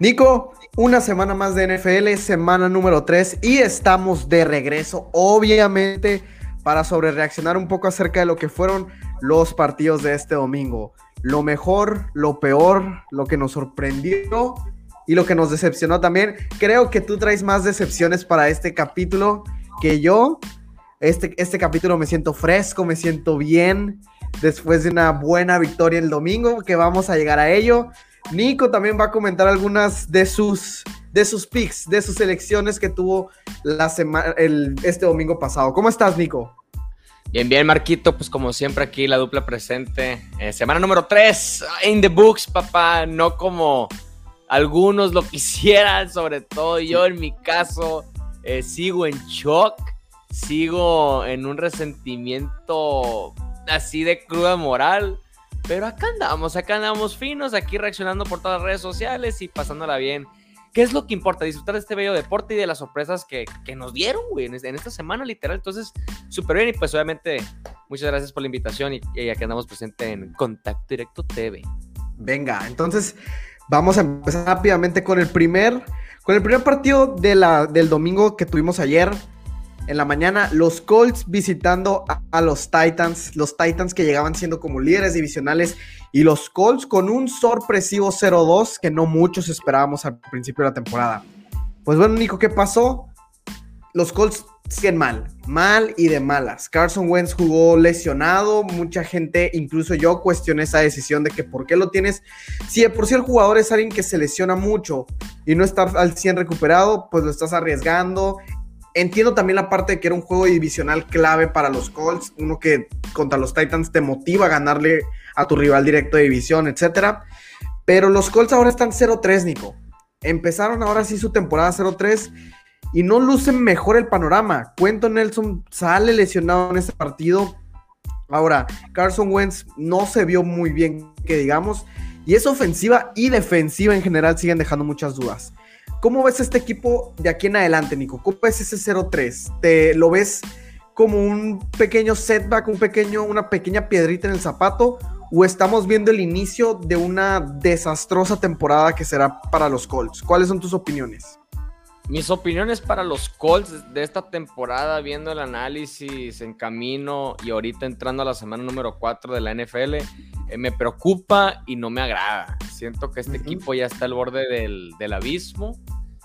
Nico, una semana más de NFL, semana número 3 y estamos de regreso, obviamente, para sobrereaccionar un poco acerca de lo que fueron los partidos de este domingo. Lo mejor, lo peor, lo que nos sorprendió y lo que nos decepcionó también. Creo que tú traes más decepciones para este capítulo que yo. Este, este capítulo me siento fresco, me siento bien después de una buena victoria el domingo, que vamos a llegar a ello. Nico también va a comentar algunas de sus, de sus picks, de sus elecciones que tuvo la semana, el, este domingo pasado. ¿Cómo estás, Nico? Bien, bien, Marquito, pues como siempre aquí la dupla presente. Eh, semana número 3, in the books, papá, no como algunos lo quisieran, sobre todo yo en mi caso, eh, sigo en shock, sigo en un resentimiento así de cruda moral pero acá andamos, acá andamos finos, aquí reaccionando por todas las redes sociales y pasándola bien. ¿Qué es lo que importa? Disfrutar de este bello deporte y de las sorpresas que, nos dieron, güey, en, esta semana, literal. Entonces, súper bien. Y pues, obviamente, muchas gracias por la invitación y, y aquí andamos presente en Contacto Directo TV. Venga, entonces, vamos a empezar rápidamente con el primer, con el primer partido de la, del domingo que tuvimos ayer en la mañana, los Colts visitando a, los Titans, los Titans que llegaban siendo como líderes divisionales y los Colts con un sorpresivo 0-2 que no muchos esperábamos al principio de la temporada. Pues bueno, Nico, ¿qué pasó? Los Colts siguen mal, mal y de malas. Carson Wentz jugó lesionado, mucha gente, incluso yo, cuestioné esa decisión de que por qué lo tienes. Si de por sí el jugador es alguien que se lesiona mucho y no está al 100 recuperado, pues lo estás arriesgando. Entiendo también la parte de que era un juego divisional clave para los Colts, uno que contra los Titans te motiva a ganarle a tu rival directo de división, etc. Pero los Colts ahora están 0-3, Nico. Empezaron ahora sí su temporada 0-3 y no lucen mejor el panorama. Cuento Nelson sale lesionado en este partido. Ahora, Carson Wentz no se vio muy bien, que digamos, y esa ofensiva y defensiva en general siguen dejando muchas dudas. ¿Cómo ves este equipo de aquí en adelante, Nico? ¿Cómo ves ese 0-3? ¿Te lo ves como un pequeño setback, un pequeño, una pequeña piedrita en el zapato? ¿O estamos viendo el inicio de una desastrosa temporada que será para los Colts? ¿Cuáles son tus opiniones? Mis opiniones para los Colts de esta temporada, viendo el análisis en camino y ahorita entrando a la semana número 4 de la NFL, eh, me preocupa y no me agrada. Siento que este equipo ya está al borde del, del, abismo.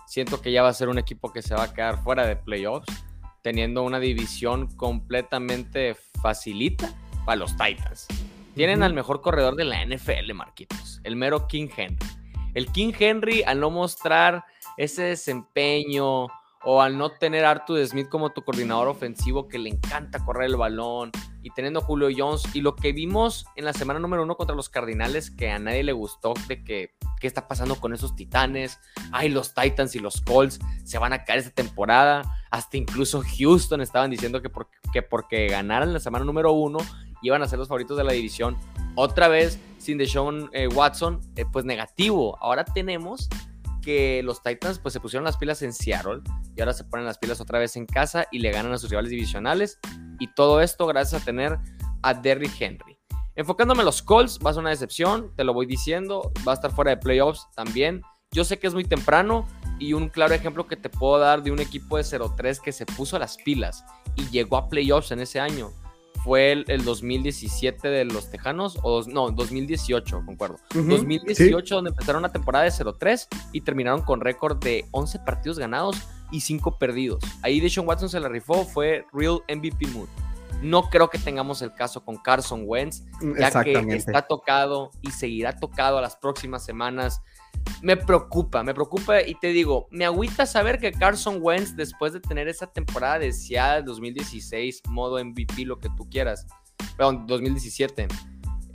Siento que ya va a ser un equipo que se va a quedar fuera de playoffs, teniendo una división completamente facilita para los Titans. Tienen al mejor corredor de la NFL, Marquitos, el mero King Henry. El King Henry, al no mostrar ese desempeño o al no tener a Arthur Smith como tu coordinador ofensivo que le encanta correr el balón y teniendo a Julio Jones y lo que vimos en la semana número uno contra los Cardinales que a nadie le gustó de que qué está pasando con esos Titanes, ay los Titans y los Colts se van a caer esta temporada, hasta incluso Houston estaban diciendo que, porque ganaran la semana número uno iban a ser los favoritos de la división, otra vez sin Deshaun eh, Watson, eh, pues negativo, ahora tenemos que los Titans pues se pusieron las pilas en Seattle y ahora se ponen las pilas otra vez en casa y le ganan a sus rivales divisionales y todo esto gracias a tener a Derrick Henry. Enfocándome en los Colts, va a ser una decepción, te lo voy diciendo, va a estar fuera de playoffs también. Yo sé que es muy temprano y un claro ejemplo que te puedo dar de un equipo de 0-3 que se puso las pilas y llegó a playoffs en ese año fue el, 2017 de los Tejanos, o no, 2018, concuerdo. 2018, donde empezaron una temporada de 0-3 y terminaron con récord de 11 partidos ganados y 5 perdidos. Ahí Deshaun Watson se la rifó, fue Real MVP Mood. No creo que tengamos el caso con Carson Wentz, ya que está tocado y seguirá tocado a las próximas semanas me preocupa, me preocupa y te digo, me agüita saber que Carson Wentz, después de tener esa temporada deseada de 2016, modo MVP, lo que tú quieras, perdón, 2017,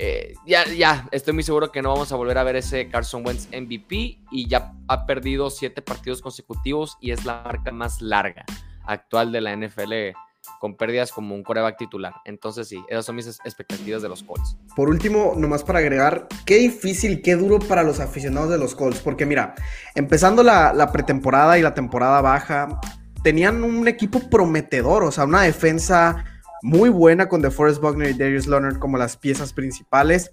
eh, ya, ya, estoy muy seguro que no vamos a volver a ver ese Carson Wentz MVP y ya ha perdido siete partidos consecutivos y es la marca más larga actual de la NFL con pérdidas como un coreback titular. Entonces sí, esas son mis expectativas de los Colts. Por último, nomás para agregar, qué difícil, qué duro para los aficionados de los Colts, porque mira, empezando la, pretemporada y la temporada baja, tenían un equipo prometedor, o sea, una defensa muy buena con DeForest Buckner y Darius Leonard como las piezas principales.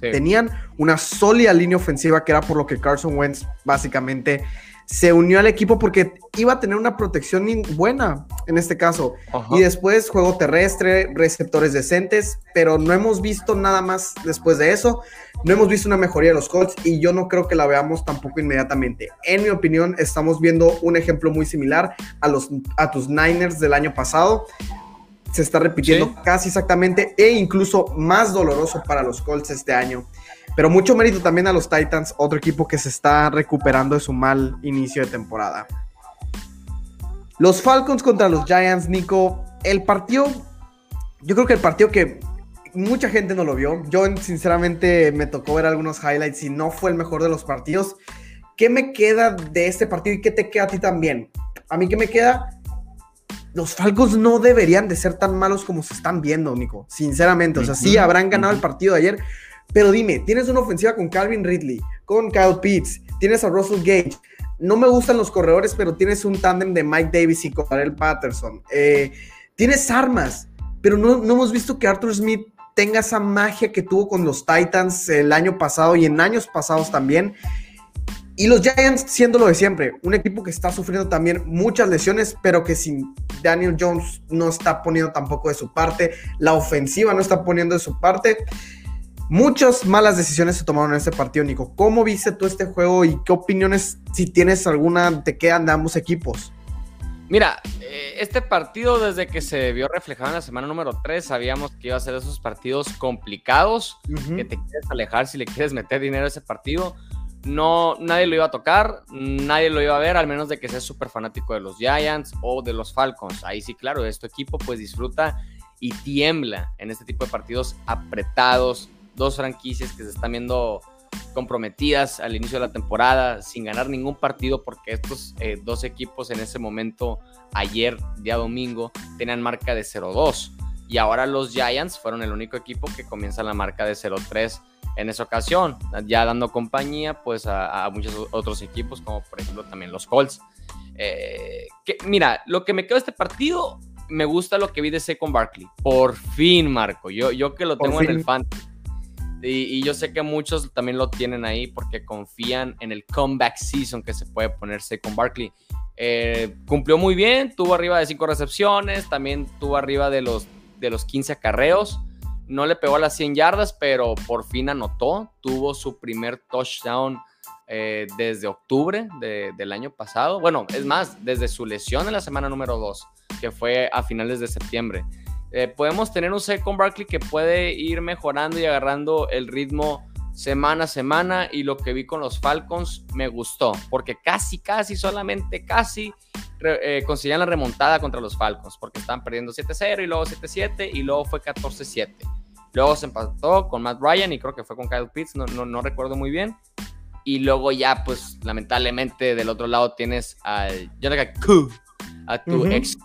Tenían una sólida línea ofensiva que era por lo que Carson Wentz básicamente se unió al equipo porque iba a tener una protección buena en este caso. Y después juego terrestre, receptores decentes, pero no hemos visto nada más después de eso. No hemos visto una mejoría de los Colts y yo no creo que la veamos tampoco inmediatamente. En mi opinión, estamos viendo un ejemplo muy similar a, los, a tus Niners del año pasado. Se está repitiendo casi exactamente e incluso más doloroso para los Colts este año. Pero mucho mérito también a los Titans, otro equipo que se está recuperando de su mal inicio de temporada. Los Falcons contra los Giants, Nico. El partido, yo creo que el partido que mucha gente no lo vio. Yo sinceramente me tocó ver algunos highlights y no fue el mejor de los partidos. ¿Qué me queda de este partido y qué te queda a ti también? A mí qué me queda, los Falcons no deberían de ser tan malos como se están viendo, Nico. Sinceramente, o sea, sí habrán ganado el partido de ayer, pero dime, tienes una ofensiva con Calvin Ridley, con Kyle Pitts, tienes a Russell Gage. No me gustan los corredores, pero tienes un tándem de Mike Davis y Cordarel Patterson. Eh, tienes armas, pero no, no hemos visto que Arthur Smith tenga esa magia que tuvo con los Titans el año pasado y en años pasados también. Y los Giants siendo lo de siempre, un equipo que está sufriendo también muchas lesiones, pero que sin Daniel Jones no está poniendo tampoco de su parte, la ofensiva no está poniendo de su parte. Muchas malas decisiones se tomaron en este partido, Nico. ¿Cómo viste tú este juego y qué opiniones, si tienes alguna, te quedan de ambos equipos? Mira, eh, este partido desde que se vio reflejado en la semana número 3, sabíamos que iba a ser esos partidos complicados, que te quieres alejar si le quieres meter dinero a ese partido. No, nadie lo iba a tocar, nadie lo iba a ver, al menos de que seas súper fanático de los Giants o de los Falcons. Ahí sí, claro, este equipo pues disfruta y tiembla en este tipo de partidos apretados, dos franquicias que se están viendo comprometidas al inicio de la temporada sin ganar ningún partido porque estos eh, dos equipos en ese momento, ayer, día domingo, tenían marca de 0-2 y ahora los Giants fueron el único equipo que comienza la marca de 0-3 en esa ocasión, ya dando compañía pues a, muchos otros equipos como por ejemplo también los Colts. Eh, que, mira, lo que me quedó de este partido, me gusta lo que vi de con Barkley. Por fin, Marco. Yo, yo que lo tengo en el fantasy y, yo sé que muchos también lo tienen ahí porque confían en el comeback season que se puede ponerse con Barkley. Eh, cumplió muy bien, tuvo arriba de 5 recepciones, también tuvo arriba de los, de los 15 acarreos. No le pegó a las 100 yardas, pero por fin anotó. Tuvo su primer touchdown eh, desde octubre del año pasado. Bueno, es más, desde su lesión en la semana número 2, que fue a finales de septiembre. Eh, podemos tener un con Barkley que puede ir mejorando y agarrando el ritmo semana a semana y lo que vi con los Falcons me gustó, porque casi, casi, solamente casi eh, conseguían la remontada contra los Falcons, porque estaban perdiendo 7-0 y luego 7-7 y luego fue 14-7. Luego se empató con Matt Ryan y creo que fue con Kyle Pitts, no, no, no recuerdo muy bien. Y luego ya, pues lamentablemente del otro lado tienes al Jonathan a tu ex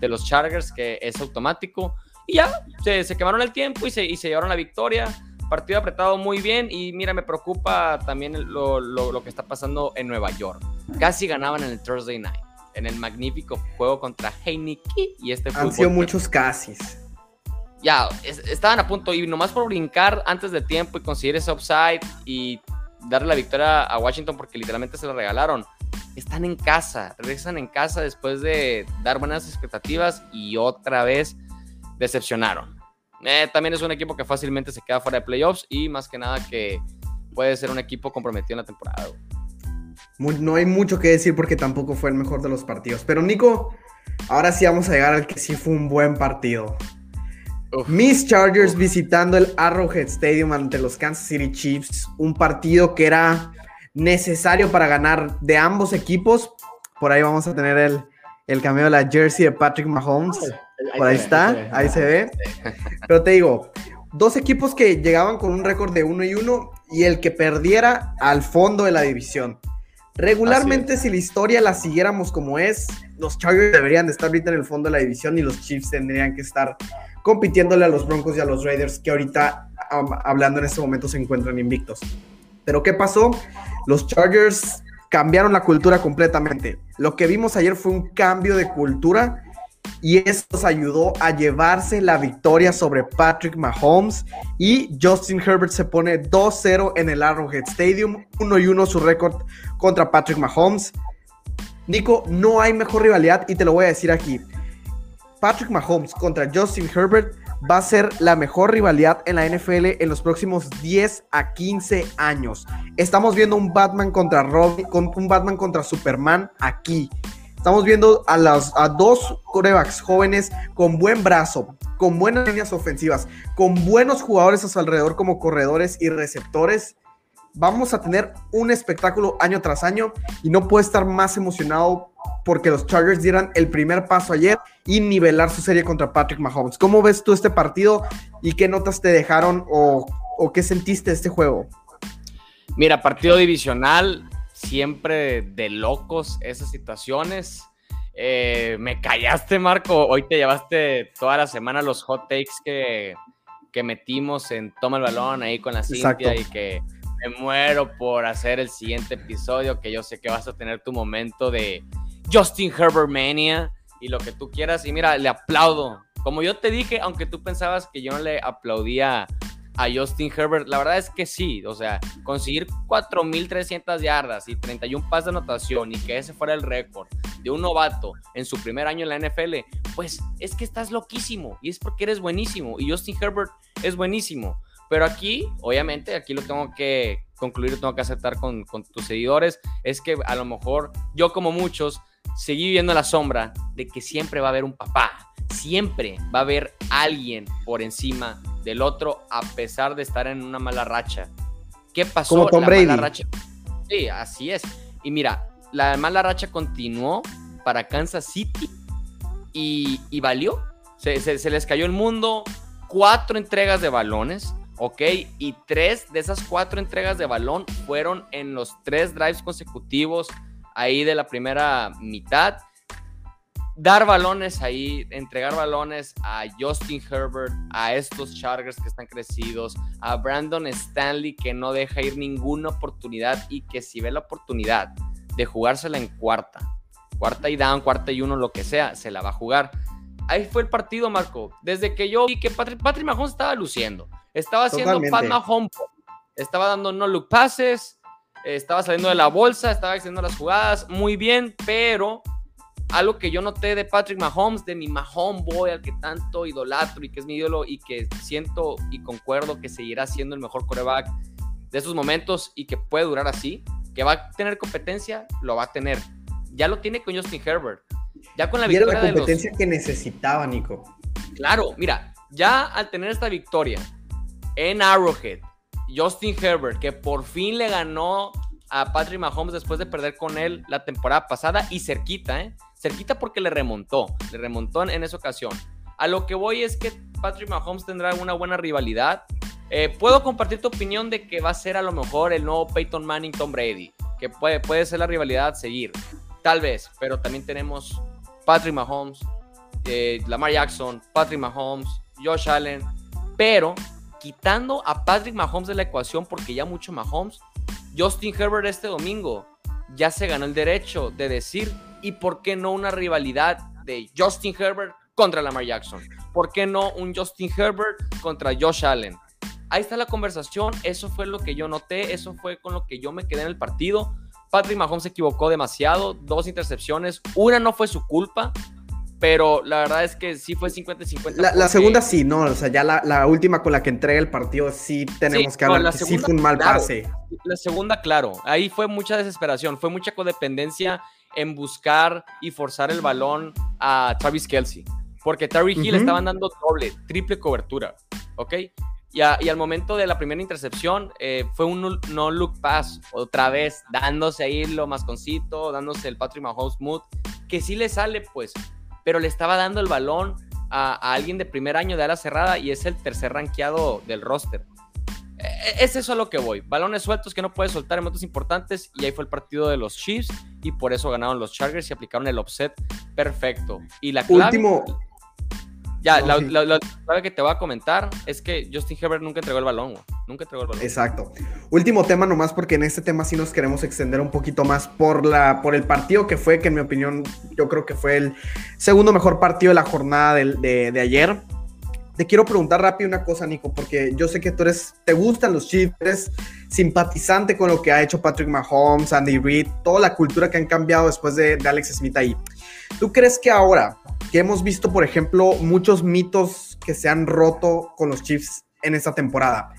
de los Chargers, que es automático. Y ya, se, se quemaron el tiempo y se, y se llevaron la victoria. Partido apretado muy bien y mira, me preocupa también lo, lo, lo, que está pasando en Nueva York. Casi ganaban en el Thursday Night, en el magnífico juego contra Heineken y este Han sido muchos casis. Ya, estaban a punto y nomás por brincar antes de tiempo y conseguir ese upside y darle la victoria a Washington porque literalmente se lo regalaron están en casa, regresan en casa después de dar buenas expectativas y otra vez decepcionaron. Eh, también es un equipo que fácilmente se queda fuera de playoffs y más que nada que puede ser un equipo comprometido en la temporada. no hay mucho que decir porque tampoco fue el mejor de los partidos. Pero Nico, ahora sí vamos a llegar al que sí fue un buen partido. Miss Chargers visitando el Arrowhead Stadium ante los Kansas City Chiefs. Un partido que era necesario para ganar de ambos equipos. Por ahí vamos a tener el, el cameo de la jersey de Patrick Mahomes. Por ahí está, ahí se ve. Pero te digo, dos equipos que llegaban con un récord de 1 y 1 y el que perdiera al fondo de la división. Regularmente, si la historia la siguiéramos como es, los Chargers deberían de estar ahorita en el fondo de la división y los Chiefs tendrían que estar compitiéndole a los Broncos y a los Raiders que ahorita, hablando en este momento, se encuentran invictos. Pero ¿qué pasó? Los Chargers cambiaron la cultura completamente. Lo que vimos ayer fue un cambio de cultura y esto ayudó a llevarse la victoria sobre Patrick Mahomes y Justin Herbert se pone 2-0 en el Arrowhead Stadium, 1 y 1 su récord contra Patrick Mahomes. Nico, no hay mejor rivalidad y te lo voy a decir aquí. Patrick Mahomes contra Justin Herbert va a ser la mejor rivalidad en la NFL en los próximos 10 a 15 años. Estamos viendo un Batman contra Robin, un Batman contra Superman aquí. Estamos viendo a, las, a dos corebacks jóvenes con buen brazo, con buenas líneas ofensivas, con buenos jugadores a su alrededor como corredores y receptores. Vamos a tener un espectáculo año tras año y no puedo estar más emocionado porque los Chargers dieran el primer paso ayer y nivelar su serie contra Patrick Mahomes. ¿Cómo ves tú este partido y qué notas te dejaron o, o qué sentiste de este juego? Mira, partido divisional, siempre de locos esas situaciones. Eh, me callaste, Marco. Hoy te llevaste toda la semana los hot takes que, que metimos en Toma el Balón ahí con la Cintia y que me muero por hacer el siguiente episodio, que yo sé que vas a tener tu momento de Justin Herbert Mania y lo que tú quieras. Y mira, le aplaudo. Como yo te dije, aunque tú pensabas que yo no le aplaudía a Justin Herbert, la verdad es que sí. O sea, conseguir 4.300 yardas y 31 pases de anotación y que ese fuera el récord de un novato en su primer año en la NFL, pues es que estás loquísimo y es porque eres buenísimo. Y Justin Herbert es buenísimo. Pero aquí, obviamente, aquí lo tengo que concluir, lo tengo que aceptar con, con tus seguidores, es que a lo mejor yo como muchos seguí viviendo la sombra de que siempre va a haber un papá, siempre va a haber alguien por encima del otro a pesar de estar en una mala racha. ¿Qué pasó? Como Tom Brady. racha... Sí, así es. Y mira, la mala racha continuó para Kansas City y, valió. Se, se les cayó el mundo, cuatro entregas de balones, ¿ok? Y tres de esas cuatro entregas de balón fueron en los tres drives consecutivos ahí de la primera mitad. Dar balones ahí, entregar balones a Justin Herbert, a estos Chargers que están crecidos, a Brandon Stanley que no deja ir ninguna oportunidad y que si ve la oportunidad de jugársela en cuarta, cuarta y down, cuarta y uno, lo que sea, se la va a jugar. Ahí fue el partido, Marco. Desde que yo vi que Patrick, Patrick Mahomes estaba luciendo. Estaba haciendo Pat Mahomes. Estaba dando no look passes. Estaba saliendo de la bolsa. Estaba haciendo las jugadas muy bien. Pero algo que yo noté de Patrick Mahomes, de mi Mahomes boy, al que tanto idolatro y que es mi ídolo y que siento y concuerdo que seguirá siendo el mejor coreback de esos momentos y que puede durar así, que va a tener competencia, lo va a tener. Ya lo tiene con Justin Herbert. Ya con la victoria era la competencia que necesitaba, Nico. Claro, mira, ya al tener esta victoria, en Arrowhead, Justin Herbert, que por fin le ganó a Patrick Mahomes después de perder con él la temporada pasada y cerquita, ¿eh? Cerquita porque le remontó, le remontó en, esa ocasión. A lo que voy es que Patrick Mahomes tendrá una buena rivalidad. Eh, puedo compartir tu opinión de que va a ser a lo mejor el nuevo Peyton Manning Tom Brady, que puede, puede ser la rivalidad seguir, tal vez, pero también tenemos Patrick Mahomes, eh, Lamar Jackson, Patrick Mahomes, Josh Allen, pero quitando a Patrick Mahomes de la ecuación porque ya mucho Mahomes, Justin Herbert este domingo ya se ganó el derecho de decir, ¿y por qué no una rivalidad de Justin Herbert contra Lamar Jackson? ¿Por qué no un Justin Herbert contra Josh Allen? Ahí está la conversación, eso fue lo que yo noté, eso fue con lo que yo me quedé en el partido. Patrick Mahomes se equivocó demasiado, dos intercepciones, una no fue su culpa, pero la verdad es que sí fue 50-50. La, segunda sí, ¿no? O sea, ya la, última con la que entrega el partido sí tenemos que hablar que sí fue un mal pase. La segunda, claro, ahí fue mucha desesperación, fue mucha codependencia en buscar y forzar el balón a Travis Kelsey, porque Terry Hill estaban dando doble, triple cobertura, ¿ok? Y, al momento de la primera intercepción eh, fue un no look pass, otra vez, dándose ahí lo masconcito, dándose el Patrick Mahomes mood, que sí le sale, pues, pero le estaba dando el balón a, alguien de primer año de ala cerrada y es el tercer rankeado del roster. E, e, es eso a lo que voy. Balones sueltos que no puedes soltar en momentos importantes. Y ahí fue el partido de los Chiefs. Y por eso ganaron los Chargers y aplicaron el offset perfecto. Y la clave. Último. Ya, la, clave que te voy a comentar es que Justin Herbert nunca entregó el balón. Nunca entregó el balón. Exacto. Último tema nomás porque en este tema sí nos queremos extender un poquito más por, la, por el partido que fue, que en mi opinión yo creo que fue el segundo mejor partido de la jornada de, de, ayer. Te quiero preguntar rápido una cosa, Nico, porque yo sé que tú eres, te gustan los Chiefs, eres simpatizante con lo que ha hecho Patrick Mahomes, Andy Reid, toda la cultura que han cambiado después de, de Alex Smith ahí. ¿Tú crees que ahora que hemos visto, por ejemplo, muchos mitos que se han roto con los Chiefs en esta temporada,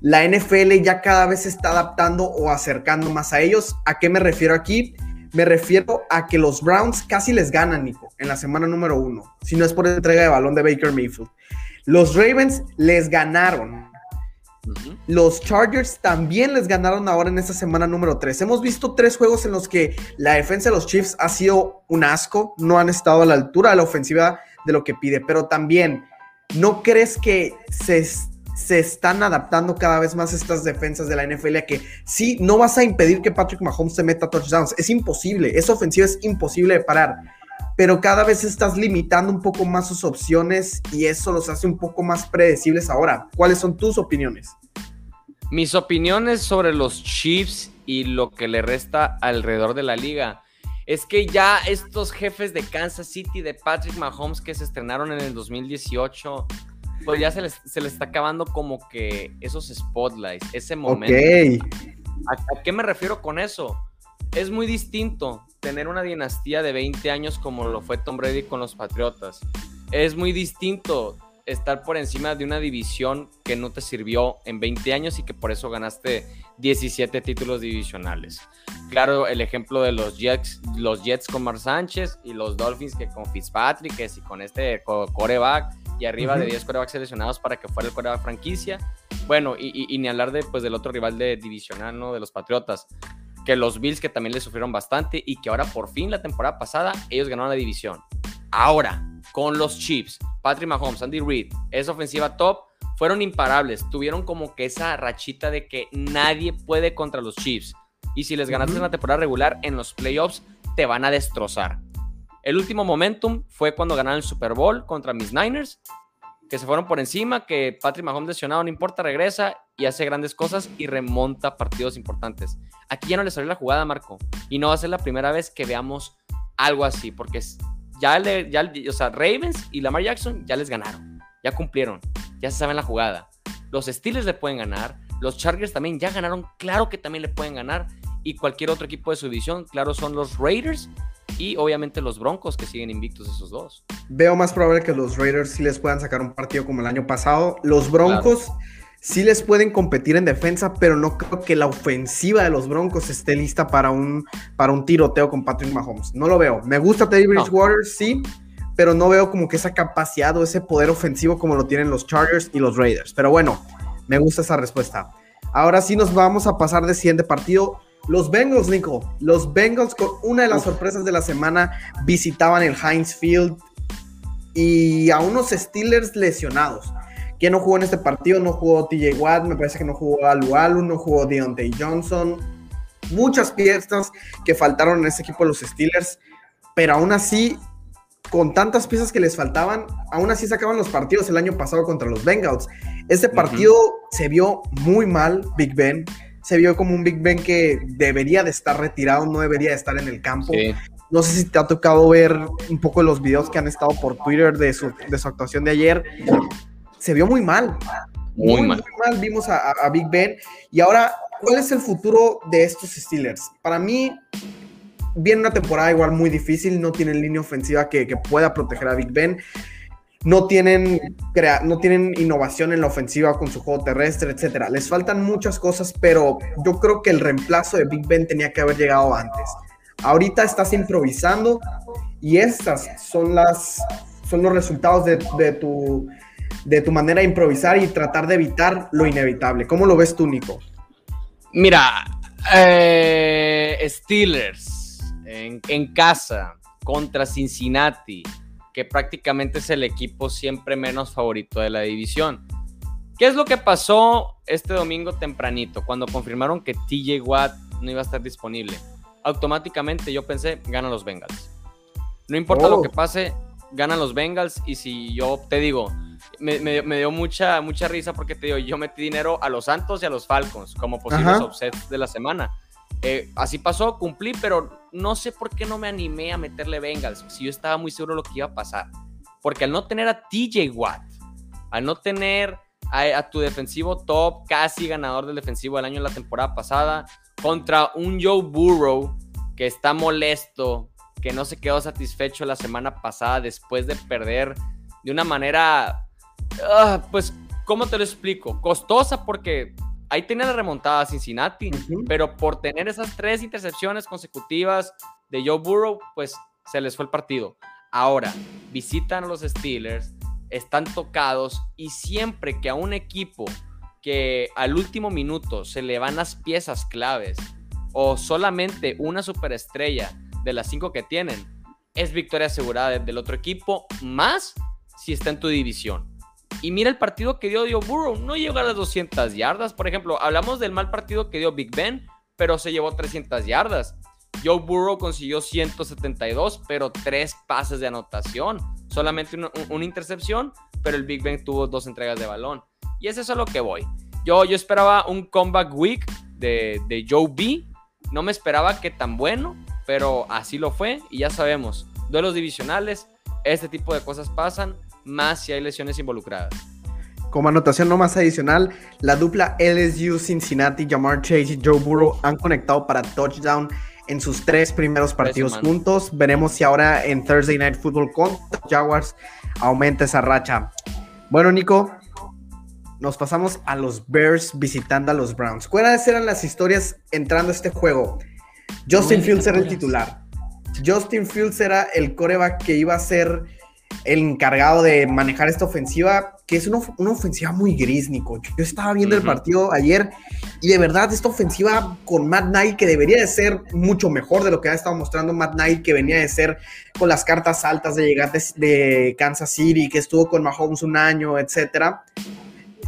la NFL ya cada vez se está adaptando o acercando más a ellos. ¿A qué me refiero aquí? Me refiero a que los Browns casi les ganan, Nico, en la semana número uno, si no es por entrega de balón de Baker Mayfield. Los Ravens les ganaron. Los Chargers también les ganaron ahora en esta semana número 3. Hemos visto tres juegos en los que la defensa de los Chiefs ha sido un asco, no han estado a la altura de la ofensiva de lo que pide, pero también, ¿no crees que se se están adaptando cada vez más estas defensas de la NFL a que sí, no vas a impedir que Patrick Mahomes se meta touchdowns, es imposible, esa ofensiva es imposible de parar, pero cada vez estás limitando un poco más sus opciones y eso los hace un poco más predecibles ahora. ¿Cuáles son tus opiniones? Mis opiniones sobre los Chiefs y lo que le resta alrededor de la liga es que ya estos jefes de Kansas City de Patrick Mahomes que se estrenaron en el 2018 pues ya se les, está acabando como que esos spotlights, ese momento. ¿A, qué me refiero con eso? Es muy distinto tener una dinastía de 20 años como lo fue Tom Brady con los Patriotas. Es muy distinto estar por encima de una división que no te sirvió en 20 años y que por eso ganaste 17 títulos divisionales. Claro, el ejemplo de los Jets, los Jets con Mar Sánchez y los Dolphins que con Fitzpatrick, si con este coreback y arriba de 10 corebacks seleccionados para que fuera el coreback franquicia. Bueno, y, ni hablar de, pues, del otro rival de divisional, ¿no? De los Patriotas. Que los Bills que también le sufrieron bastante y que ahora por fin la temporada pasada ellos ganaron la división. Ahora, con los Chiefs, Patrick Mahomes, Andy Reid, esa ofensiva top, fueron imparables. Tuvieron como que esa rachita de que nadie puede contra los Chiefs. Y si les ganaste en la temporada regular, en los playoffs te van a destrozar. El último momentum fue cuando ganaron el Super Bowl contra mis Niners, que se fueron por encima, que Patrick Mahomes lesionado, no importa, regresa y hace grandes cosas y remonta partidos importantes. Aquí ya no le salió la jugada, Marco, y no va a ser la primera vez que veamos algo así, porque ya le, ya, o sea, Ravens y Lamar Jackson ya les ganaron, ya cumplieron, ya se saben la jugada. Los Steelers le pueden ganar, los Chargers también ya ganaron, claro que también le pueden ganar, y cualquier otro equipo de su división, claro, son los Raiders y obviamente los Broncos que siguen invictos esos dos. Veo más probable que los Raiders sí les puedan sacar un partido como el año pasado. Los Broncos sí les pueden competir en defensa, pero no creo que la ofensiva de los Broncos esté lista para un, para un tiroteo con Patrick Mahomes. No lo veo. Me gusta Teddy Bridgewater, sí, pero no veo como que esa capacidad o ese poder ofensivo como lo tienen los Chargers y los Raiders. Pero bueno, me gusta esa respuesta. Ahora sí nos vamos a pasar de siguiente partido. Los Bengals, Nico, los Bengals con una de las sorpresas de la semana visitaban el Heinz Field y a unos Steelers lesionados. ¿Quién no jugó en este partido? No jugó TJ Watt, me parece que no jugó Alu Alu, no jugó Deontay Johnson. Muchas piezas que faltaron en ese equipo de los Steelers, pero aún así, con tantas piezas que les faltaban, aún así sacaban los partidos el año pasado contra los Bengals. Este partido se vio muy mal, Big Ben se vio como un Big Ben que debería de estar retirado, no debería de estar en el campo. No sé si te ha tocado ver un poco los videos que han estado por Twitter de su, de su actuación de ayer. Se vio muy mal. Muy, mal. Muy mal vimos a, Big Ben. Y ahora, ¿cuál es el futuro de estos Steelers? Para mí, viene una temporada igual muy difícil. No tienen línea ofensiva que, que pueda proteger a Big Ben no tienen, no tienen innovación en la ofensiva con su juego terrestre, etcétera. Les faltan muchas cosas, pero yo creo que el reemplazo de Big Ben tenía que haber llegado antes. Ahorita estás improvisando y estas son las son los resultados de, tu de tu manera de improvisar y tratar de evitar lo inevitable. ¿Cómo lo ves tú, Nico? Mira, eh, Steelers en, en casa contra Cincinnati que prácticamente es el equipo siempre menos favorito de la división. ¿Qué es lo que pasó este domingo tempranito cuando confirmaron que TJ Watt no iba a estar disponible? Automáticamente yo pensé, ganan los Bengals. No importa lo oh. que pase, ganan los Bengals y si yo te digo, me, dio mucha, mucha risa porque te digo, yo metí dinero a los Santos y a los Falcons como posibles offsets de la semana. Eh, así pasó, cumplí, pero no sé por qué no me animé a meterle Bengals, si yo estaba muy seguro de lo que iba a pasar. Porque al no tener a TJ Watt, al no tener a, tu defensivo top, casi ganador del defensivo del año en la temporada pasada, contra un Joe Burrow que está molesto, que no se quedó satisfecho la semana pasada después de perder de una manera, ah, pues, ¿cómo te lo explico? Costosa porque ahí tenía la remontada a Cincinnati, pero por tener esas tres intercepciones consecutivas de Joe Burrow, pues se les fue el partido. Ahora, visitan a los Steelers, están tocados y siempre que a un equipo que al último minuto se le van las piezas claves o solamente una superestrella de las cinco que tienen, es victoria asegurada del otro equipo, más si está en tu división. Y mira el partido que dio Joe Burrow, no llegó a las 200 yardas. Por ejemplo, hablamos del mal partido que dio Big Ben, pero se llevó 300 yardas. Joe Burrow consiguió 172, pero tres pases de anotación. Solamente una, intercepción, pero el Big Ben tuvo dos entregas de balón. Y es eso a lo que voy. Yo, yo esperaba un comeback week de, de Joe B. No me esperaba que tan bueno, pero así lo fue. Y ya sabemos, duelos divisionales, este tipo de cosas pasan, más si hay lesiones involucradas. Como anotación no más adicional, la dupla LSU Cincinnati, Jamar Chase y Joe Burrow han conectado para touchdown en sus tres primeros partidos juntos. Veremos si ahora en Thursday Night Football con Jaguars aumenta esa racha. Bueno, Nico, nos pasamos a los Bears visitando a los Browns. ¿Cuáles eran las historias entrando a este juego? Justin Fields era el titular. Justin Fields era el coreback que iba a ser el encargado de manejar esta ofensiva, que es una, ofensiva muy gris, Nico. Yo estaba viendo el partido ayer y de verdad esta ofensiva con Matt Knight, que debería de ser mucho mejor de lo que ha estado mostrando Matt Knight, que venía de ser con las cartas altas de llegar de, Kansas City, que estuvo con Mahomes un año, etcétera.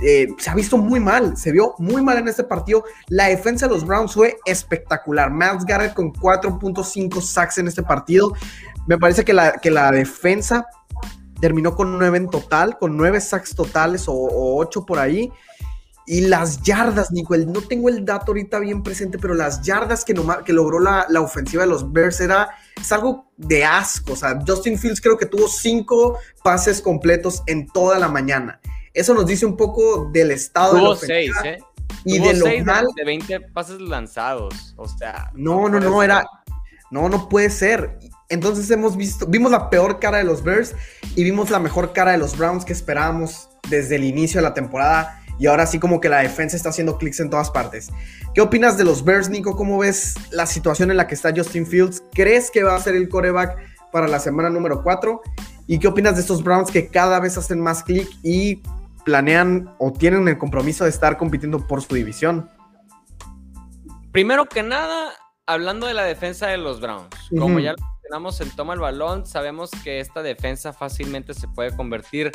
Eh, se ha visto muy mal, se vio muy mal en este partido. La defensa de los Browns fue espectacular. Miles Garrett con 4.5 sacks en este partido. Me parece que la, que la defensa terminó con nueve en total, con nueve sacks totales o, ocho por ahí. Y las yardas, Nico, no tengo el dato ahorita bien presente, pero las yardas que, que logró la, ofensiva de los Bears era, es algo de asco. O sea, Justin Fields creo que tuvo cinco pases completos en toda la mañana. Eso nos dice un poco del estado de la ofensiva. Seis, ¿eh? Y de lo mal. De 20 pases lanzados. O sea. No, no, no, era. No, no puede ser. Entonces hemos visto, vimos la peor cara de los Bears y vimos la mejor cara de los Browns que esperábamos desde el inicio de la temporada. Y ahora sí como que la defensa está haciendo clics en todas partes. ¿Qué opinas de los Bears, Nico? ¿Cómo ves la situación en la que está Justin Fields? ¿Crees que va a ser el coreback para la semana número 4? ¿Y qué opinas de estos Browns que cada vez hacen más clic y planean o tienen el compromiso de estar compitiendo por su división? Primero que nada, hablando de la defensa de los Browns, como ya tenemos el toma el balón, sabemos que esta defensa fácilmente se puede convertir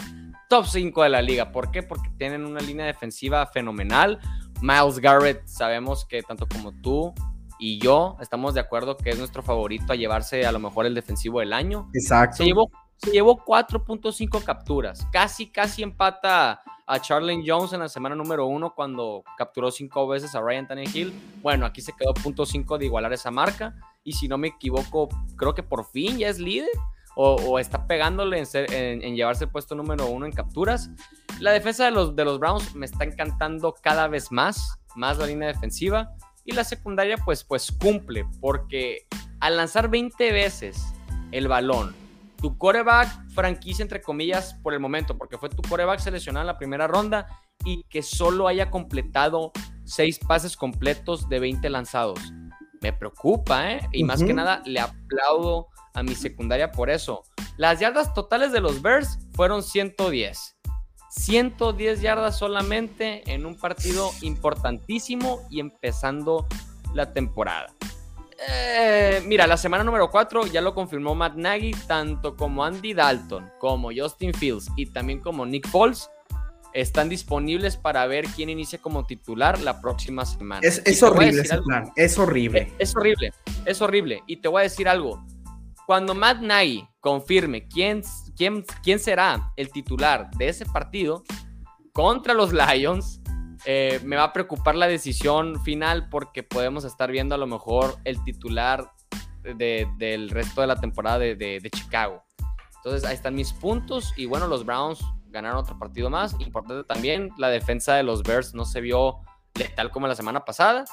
top 5 de la liga. ¿Por qué? Porque tienen una línea defensiva fenomenal. Miles Garrett, sabemos que tanto como tú y yo estamos de acuerdo que es nuestro favorito a llevarse a lo mejor el defensivo del año. Exacto. Se llevó, se llevó 4.5 capturas. Casi, casi empata a Charlene Jones en la semana número uno cuando capturó cinco veces a Ryan Tannehill. Bueno, aquí se quedó punto .5 de igualar esa marca y si no me equivoco, creo que por fin ya es líder o, está pegándole en, llevarse el puesto número uno en capturas. La defensa de los, de los Browns me está encantando cada vez más, más la línea defensiva y la secundaria pues, pues cumple porque al lanzar 20 veces el balón, tu coreback franquicia entre comillas por el momento, porque fue tu coreback seleccionado en la primera ronda y que solo haya completado 6 pases completos de 20 lanzados me preocupa, ¿eh? Y más que nada, le aplaudo a mi secundaria por eso. Las yardas totales de los Bears fueron 110. 110 yardas solamente en un partido importantísimo y empezando la temporada. Eh, mira, la semana número 4 ya lo confirmó Matt Nagy, tanto como Andy Dalton, como Justin Fields y también como Nick Foles están disponibles para ver quién inicia como titular la próxima semana. Es, horrible ese plan, es horrible. Es, horrible, es horrible. Y te voy a decir algo. cuando Matt Nagy confirme quién, quién, quién será el titular de ese partido contra los Lions, eh, me va a preocupar la decisión final porque podemos estar viendo a lo mejor el titular del resto de la temporada de, Chicago. Entonces ahí están mis puntos y bueno, los Browns ganaron otro partido más. Importante también, la defensa de los Bears no se vio letal como la semana pasada.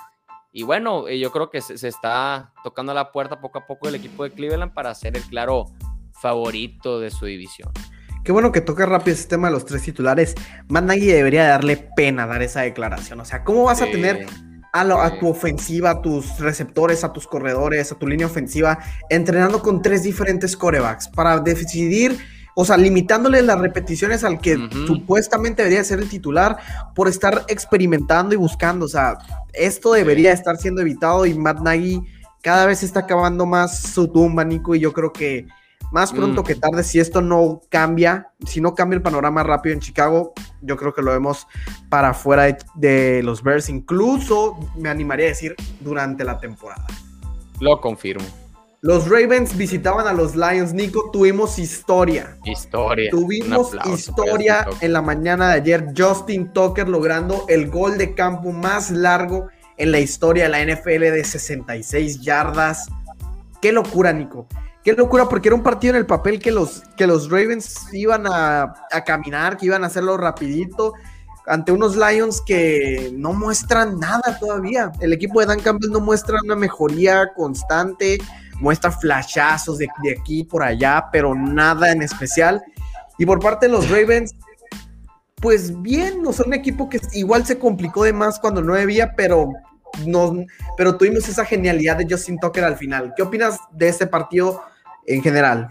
Y bueno, eh, yo creo que se, está tocando la puerta poco a poco el equipo de Cleveland para ser el claro favorito de su división. Qué bueno que toca rápido ese tema de los tres titulares. Matt Nagy debería darle pena dar esa declaración. O sea, ¿cómo vas a tener a, tu ofensiva, a tus receptores, a tus corredores, a tu línea ofensiva, entrenando con tres diferentes corebacks para decidir, o sea, limitándole las repeticiones al que supuestamente debería ser el titular por estar experimentando y buscando. O sea, esto debería estar siendo evitado y Matt Nagy cada vez está acabando más su tumba, Nico, y yo creo que más pronto mm. que tarde, si esto no cambia, si no cambia el panorama rápido en Chicago, yo creo que lo vemos para afuera de, los Bears, incluso me animaría a decir durante la temporada. Lo confirmo. Los Ravens visitaban a los Lions. Nico, tuvimos historia. Historia. Tuvimos historia en la mañana de ayer. Justin Tucker logrando el gol de campo más largo en la historia de la NFL de 66 yardas. Qué locura, Nico. Qué locura, porque era un partido en el papel que los, que los Ravens iban a, caminar, que iban a hacerlo rapidito, ante unos Lions que no muestran nada todavía. El equipo de Dan Campbell no muestra una mejoría constante, muestra flashazos de, de aquí por allá, pero nada en especial. Y por parte de los Ravens, pues bien, no son un equipo que igual se complicó de más cuando no debía, pero pero tuvimos esa genialidad de Justin Tucker al final. ¿Qué opinas de este partido en general?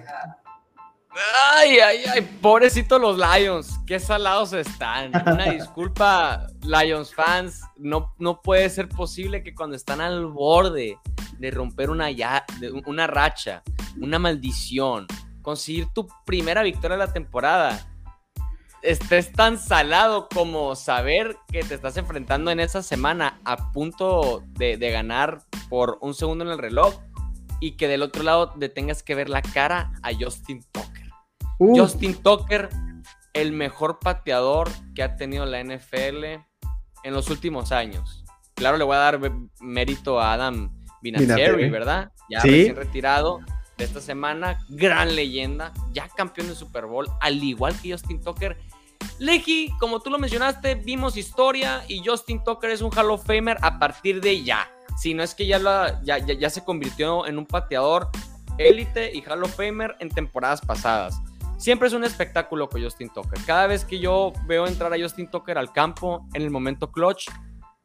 Ay, ay, ay, pobrecito los Lions, qué salados están. Una disculpa, Lions fans, no, no puede ser posible que cuando están al borde de romper una, ya, una racha, una maldición, conseguir tu primera victoria de la temporada, estés tan salado como saber que te estás enfrentando en esa semana a punto de, ganar por un segundo en el reloj y que del otro lado te tengas que ver la cara a Justin Tucker. Uh. Justin Tucker, el mejor pateador que ha tenido la NFL en los últimos años. Claro, le voy a dar mérito a Adam Vinatieri, ¿verdad? Ya recién retirado de esta semana, gran leyenda, ya campeón de Super Bowl, al igual que Justin Tucker Leji, como tú lo mencionaste, vimos historia y Justin Tucker es un Hall of Famer a partir de ya. Si no es que ya, ya, se convirtió en un pateador élite y Hall of Famer en temporadas pasadas. Siempre es un espectáculo con Justin Tucker. Cada vez que yo veo entrar a Justin Tucker al campo en el momento clutch,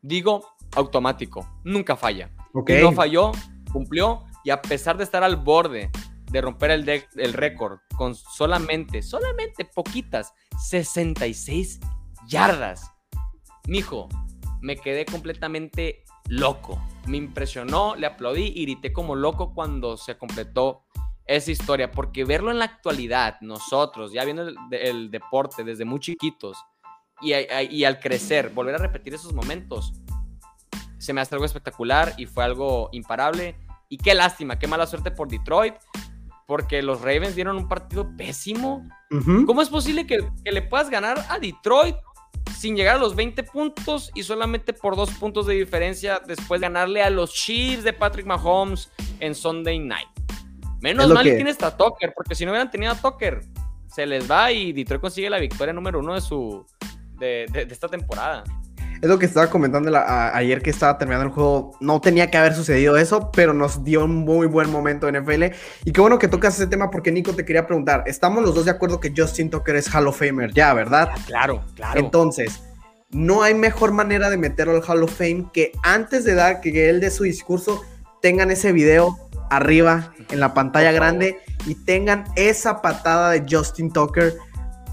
digo automático, nunca falla. No falló, cumplió y a pesar de estar al borde de romper el, el récord con solamente, solamente poquitas 66 yardas. Mijo, me quedé completamente loco. Me impresionó, le aplaudí y grité como loco cuando se completó esa historia. Porque verlo en la actualidad, nosotros, ya viendo el, deporte desde muy chiquitos y, y, al crecer, volver a repetir esos momentos, se me hace algo espectacular y fue algo imparable. Y qué lástima, qué mala suerte por Detroit porque los Ravens dieron un partido pésimo. ¿Cómo es posible que, le puedas ganar a Detroit sin llegar a los 20 puntos y solamente por dos puntos de diferencia después de ganarle a los Chiefs de Patrick Mahomes en Sunday Night? Menos mal que... tienes a Tucker, porque si no hubieran tenido a Tucker, se les va y Detroit consigue la victoria número uno de su de esta temporada. Es lo que estaba comentando ayer que estaba terminando el juego. No tenía que haber sucedido eso, pero nos dio un muy buen momento en NFL. Y qué bueno que tocas ese tema porque Nico te quería preguntar. Estamos los dos de acuerdo que Justin Tucker es Hall of Famer, ya, ¿verdad? Ah, claro, claro. Entonces, no hay mejor manera de meterlo al Hall of Fame que antes de dar que él dé su discurso tengan ese video arriba en la pantalla grande y tengan esa patada de Justin Tucker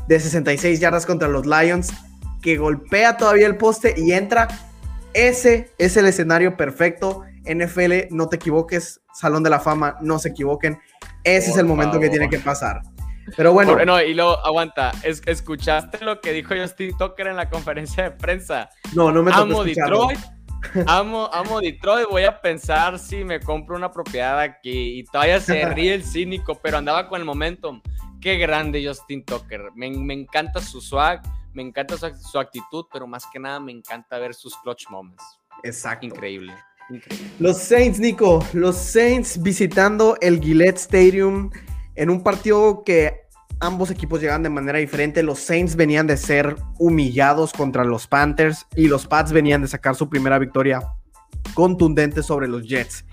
de 66 yardas contra los Lions que golpea todavía el poste y entra. Ese es el escenario perfecto. NFL, no te equivoques. Salón de la Fama, no se equivoquen. Ese es el momento que tiene que pasar. Pero bueno. No, y luego, aguanta. ¿Escuchaste lo que dijo Justin Tucker en la conferencia de prensa? No, no me Amo Detroit, amo, amo Detroit. Voy a pensar si me compro una propiedad aquí. Y todavía se ríe el cínico, pero andaba con el momentum. Qué grande Justin Tucker. Me, encanta su swag, me encanta su, actitud, pero más que nada me encanta ver sus clutch moments. Exacto. Increíble. Increíble. Los Saints, Nico, los Saints visitando el Gillette Stadium en un partido que ambos equipos llegaban de manera diferente. Los Saints venían de ser humillados contra los Panthers y los Pats venían de sacar su primera victoria contundente sobre los Jets.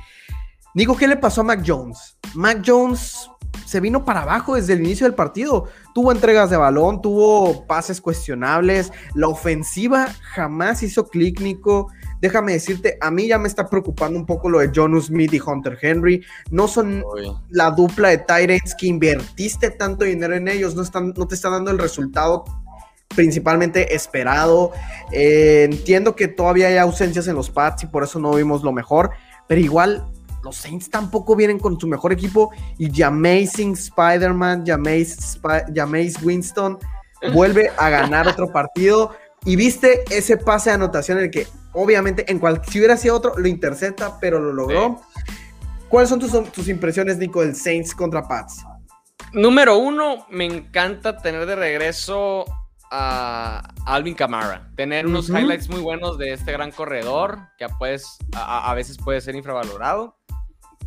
Nico, ¿qué le pasó a Mac Jones? Mac Jones se vino para abajo desde el inicio del partido. Tuvo entregas de balón, tuvo pases cuestionables. La ofensiva jamás hizo clic, Nico déjame decirte, a mí ya me está preocupando un poco lo de John Smith y Hunter Henry. No son la dupla de Tyrants que invertiste tanto dinero en ellos, no, están, no te están dando el resultado principalmente esperado. Eh, entiendo que todavía hay ausencias en los Pats y por eso no vimos lo mejor, pero igual los Saints tampoco vienen con su mejor equipo y Jamazing Spider-Man, Jameis Winston vuelve a ganar otro partido. Y viste ese pase de anotación en el que obviamente en cual, si hubiera sido otro, lo intercepta, pero lo logró. ¿Cuáles son tus, impresiones, Nico, del Saints contra Pats? Número uno, me encanta tener de regreso a Alvin Kamara. Tener unos highlights muy buenos de este gran corredor, que pues, a, veces puede ser infravalorado.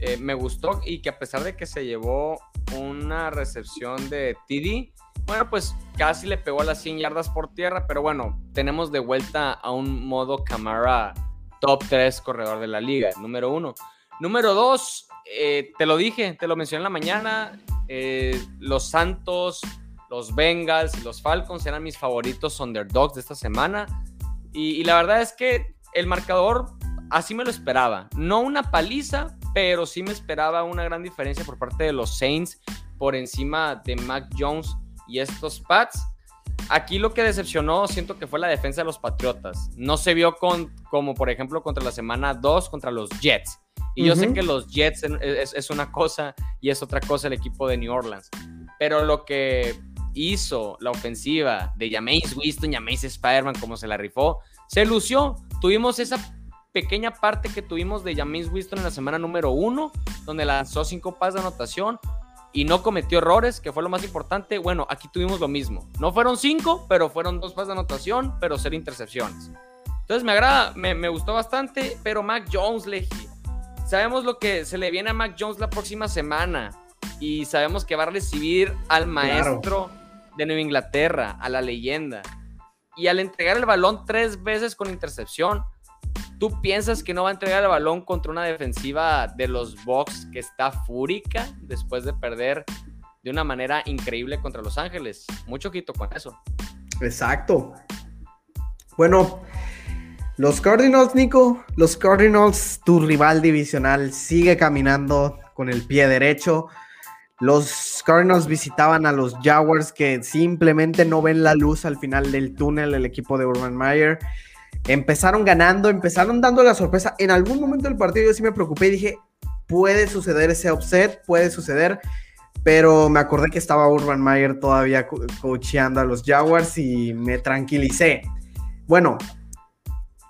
Eh, me gustó y que a pesar de que se llevó una recepción de TD, bueno, pues casi le pegó a las 100 yardas por tierra, pero bueno, tenemos de vuelta a un modo Camara top 3 corredor de la liga, número uno. Número dos, eh, te lo dije, te lo mencioné en la mañana, eh, los Santos, los Bengals los Falcons eran mis favoritos underdogs de esta semana. Y la verdad es que el marcador así me lo esperaba. No una paliza, pero sí me esperaba una gran diferencia por parte de los Saints por encima de Mac Jones y estos Pats. Aquí lo que decepcionó, siento que fue la defensa de los Patriotas. No se vio con, como por ejemplo contra la semana 2 contra los Jets. Y yo sé que los Jets es, una cosa y es otra cosa el equipo de New Orleans. Pero lo que hizo la ofensiva de Jameis Winston, Jameis Spider-Man, como se la rifó, se lució. Tuvimos esa pequeña parte que tuvimos de Jameis Winston en la semana número 1, donde lanzó cinco pases de anotación y no cometió errores, que fue lo más importante. Bueno, aquí tuvimos lo mismo. No fueron cinco, pero fueron dos pases de anotación, pero ser intercepciones. Entonces me agrada, me, gustó bastante, pero Mac Jones, Leji. Sabemos lo que se le viene a Mac Jones la próxima semana y sabemos que va a recibir al maestro de Nueva Inglaterra, a la leyenda. Y al entregar el balón tres veces con intercepción, ¿Tú piensas que no va a entregar el balón contra una defensiva de los Bucks que está fúrica después de perder de una manera increíble contra Los Ángeles? Mucho quito con eso. Exacto. Bueno, los Cardinals, Nico, los Cardinals, tu rival divisional, sigue caminando con el pie derecho. Los Cardinals visitaban a los Jaguars que simplemente no ven la luz al final del túnel, el equipo de Urban Meyer. Empezaron ganando, empezaron dando la sorpresa. En algún momento del partido yo sí me preocupé y dije, puede suceder ese upset, puede suceder. Pero me acordé que estaba Urban Meyer todavía coacheando a los Jaguars y me tranquilicé. Bueno,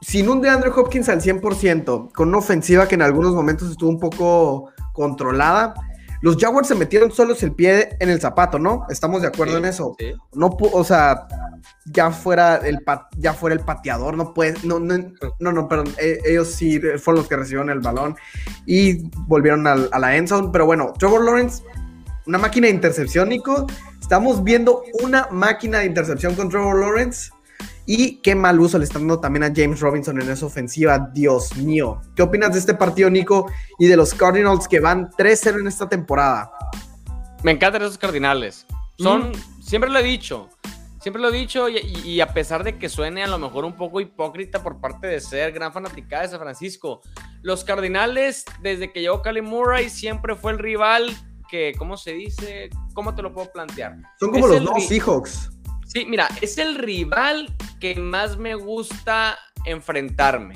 sin un DeAndre Hopkins al 100%, con una ofensiva que en algunos momentos estuvo un poco controlada, los Jaguars se metieron solos el pie en el zapato, ¿no? Estamos de acuerdo en eso. No, o sea, ya fuera el ya fuera el pateador, no puede, no, no, no, no perdón, e, ellos sí fueron los que recibieron el balón y volvieron a, a la endzone, pero bueno, Trevor Lawrence, una máquina de intercepción, Nico. Estamos viendo una máquina de intercepción con Trevor Lawrence y qué mal uso le están dando también a James Robinson en esa ofensiva. Dios mío. ¿Qué opinas de este partido, Nico? Y de los Cardinals que van 3-0 en esta temporada. Me encantan esos Cardinales. Son, mm. siempre lo he dicho, siempre lo he dicho y, a pesar de que suene a lo mejor un poco hipócrita por parte de ser gran fanática de San Francisco, los Cardinales, desde que llegó Cali Murray, siempre fue el rival que, ¿cómo se dice? ¿Cómo te lo puedo plantear? Son como los dos Seahawks. Sí, mira, es el rival que más me gusta enfrentarme.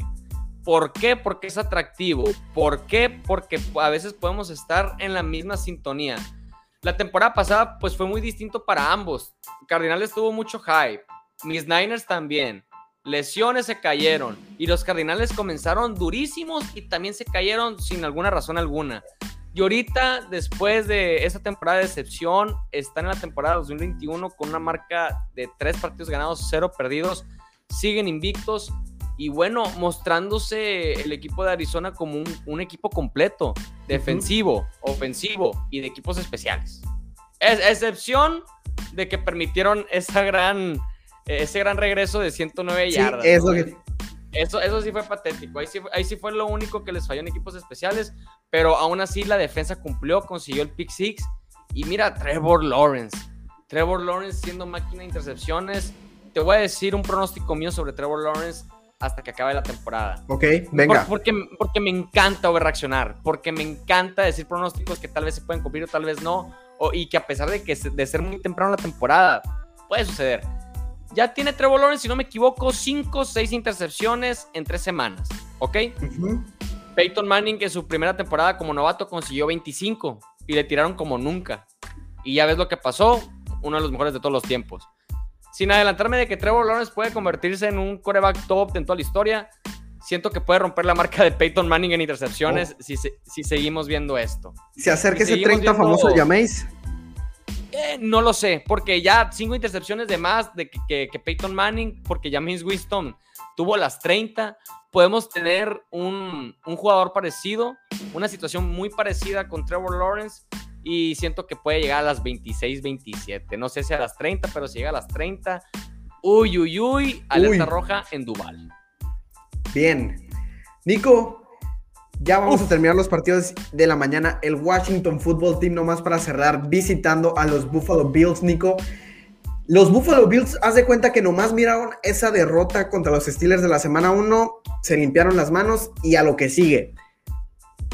¿Por qué? Porque es atractivo. ¿Por qué? Porque a veces podemos estar en la misma sintonía. La temporada pasada pues fue muy distinto para ambos. Cardinales tuvo mucho hype. Mis Niners también. lesiones se cayeron y los Cardinales comenzaron durísimos y también se cayeron sin alguna razón alguna. Y ahorita, después de esa temporada de excepción, están en la temporada 2021 con una marca de tres partidos ganados, cero perdidos, siguen invictos y bueno, mostrándose el equipo de Arizona como un, equipo completo, defensivo, ofensivo y de equipos especiales. Es, excepción de que permitieron esa gran, ese gran regreso de 109 yardas. Eso, eso, eso, sí fue patético. Ahí sí, ahí sí fue lo único que les falló en equipos especiales, pero aún así la defensa cumplió, consiguió el pick six. Y mira, Trevor Lawrence. Trevor Lawrence siendo máquina de intercepciones. Te voy a decir un pronóstico mío sobre Trevor Lawrence hasta que acabe la temporada. Ok, venga. porque, porque me encanta reaccionar, porque me encanta decir pronósticos que tal vez se pueden cumplir o tal vez no, o, y que a pesar de, que, de ser muy temprano la temporada, puede suceder. Ya tiene Trevor Lawrence, si no me equivoco, 5 o 6 intercepciones en 3 semanas, ¿ok? Peyton Manning en su primera temporada como novato consiguió 25 y le tiraron como nunca. Y ya ves lo que pasó, uno de los mejores de todos los tiempos sin adelantarme de que Trevor Lawrence puede convertirse en un coreback top en toda la historia, siento que puede romper la marca de Peyton Manning en intercepciones oh. si, si, seguimos viendo esto. ¿Se acerca ese 30 famoso llaméis? Eh, no lo sé, porque ya cinco intercepciones de más de que, que, Peyton Manning, porque James Winston tuvo las 30. Podemos tener un, un jugador parecido, una situación muy parecida con Trevor Lawrence y siento que puede llegar a las 26, 27. No sé si a las 30, pero si llega a las 30, uy, uy, uy, alerta roja en Duval. Bien. Nico, ya vamos a terminar los partidos de la mañana. El Washington Football Team, nomás para cerrar, visitando a los Buffalo Bills, Nico. Los Buffalo Bills, haz de cuenta que nomás miraron esa derrota contra los Steelers de la semana 1, se limpiaron las manos y a lo que sigue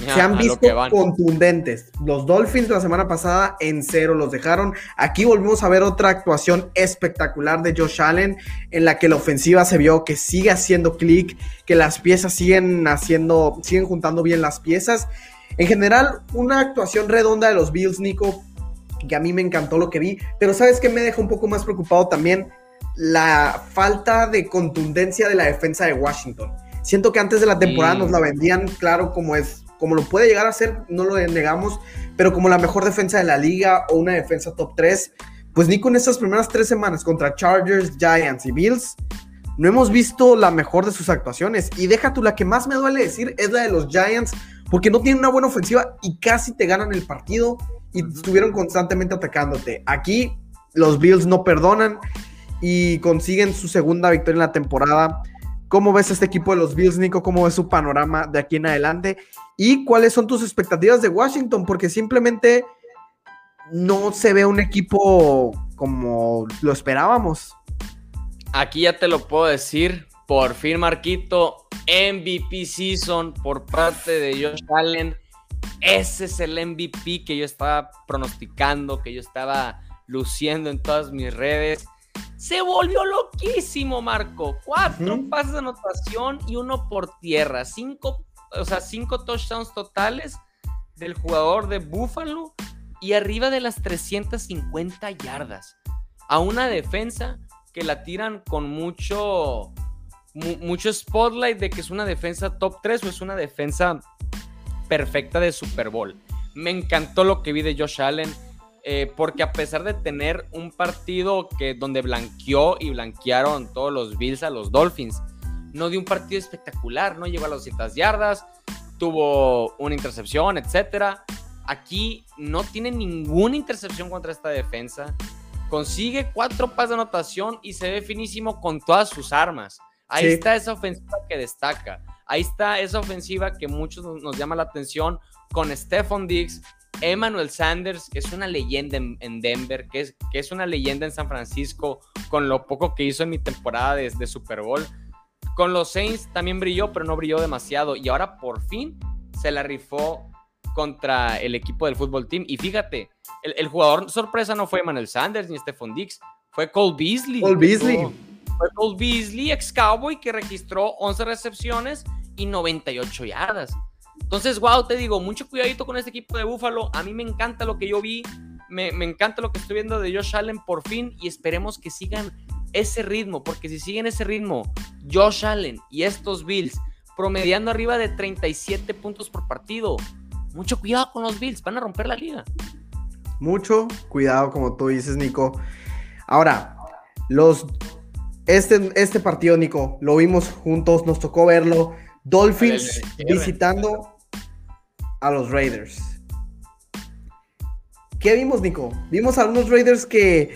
se han visto contundentes. Los Dolphins la semana pasada en cero los dejaron. Aquí volvimos a ver otra actuación espectacular de Josh Allen, en la que la ofensiva se vio que sigue haciendo clic, que las piezas siguen haciendo, siguen juntando bien las piezas. En general, una actuación redonda de los Bills, Nico, que a mí me encantó lo que vi. Pero ¿sabes qué me deja un poco más preocupado también? La falta de contundencia de la defensa de Washington. Siento que antes de la temporada nos la vendían, claro, como es como lo puede llegar a ser, no lo negamos, pero como la mejor defensa de la liga o una defensa top 3, pues ni con estas primeras tres semanas contra Chargers, Giants y Bills, no hemos visto la mejor de sus actuaciones. Y deja tú, la que más me duele decir es la de los Giants, porque no tienen una buena ofensiva y casi te ganan el partido y estuvieron constantemente atacándote. Aquí los Bills no perdonan y consiguen su segunda victoria en la temporada. ¿Cómo ves este equipo de los Bills, Nico? ¿Cómo ves su panorama de aquí en adelante? ¿Y cuáles son tus expectativas de Washington? Porque simplemente no se ve un equipo como lo esperábamos. Aquí ya te lo puedo decir. Por fin, Marquito, MVP season por parte de Josh Allen. Ese es el MVP que yo estaba pronosticando, que yo estaba luciendo en todas mis redes. Se volvió loquísimo, Marco. Cuatro pases de anotación y uno por tierra. Cinco, o sea, cinco touchdowns totales del jugador de Buffalo y arriba de las 350 yardas. A una defensa que la tiran con mucho, mucho spotlight de que es una defensa top 3 o es una defensa perfecta de Super Bowl. Me encantó lo que vi de Josh Allen eh, porque a pesar de tener un partido que, donde blanqueó y blanquearon todos los Bills a los Dolphins, no dio un partido espectacular, no llegó a las 200 yardas, tuvo una intercepción, etc. Aquí no tiene ninguna intercepción contra esta defensa. Consigue cuatro pases de anotación y se ve finísimo con todas sus armas. Ahí está esa ofensiva que destaca. Ahí está esa ofensiva que muchos nos llama la atención con Stephon Diggs, Emmanuel Sanders, que es una leyenda en, Denver, que es, que es, una leyenda en San Francisco, con lo poco que hizo en mi temporada de, Super Bowl. Con los Saints también brilló, pero no brilló demasiado. Y ahora por fin se la rifó contra el equipo del fútbol team. Y fíjate, el, jugador sorpresa no fue Emmanuel Sanders ni Stephon Dix, fue Cole Beasley. Cole Beasley. Fue Cole Beasley, ex Cowboy, que registró 11 recepciones y 98 yardas. Entonces, wow, te digo, mucho cuidadito con este equipo de Búfalo. A mí me encanta lo que yo vi. Me, encanta lo que estoy viendo de Josh Allen por fin y esperemos que sigan ese ritmo, porque si siguen ese ritmo Josh Allen y estos Bills promediando arriba de 37 puntos por partido. Mucho cuidado con los Bills, van a romper la liga. Mucho cuidado, como tú dices, Nico. Ahora, los este, este partido, Nico, lo vimos juntos, nos tocó verlo. Dolphins visitando a los Raiders. ¿Qué vimos, Nico? Vimos a unos Raiders que,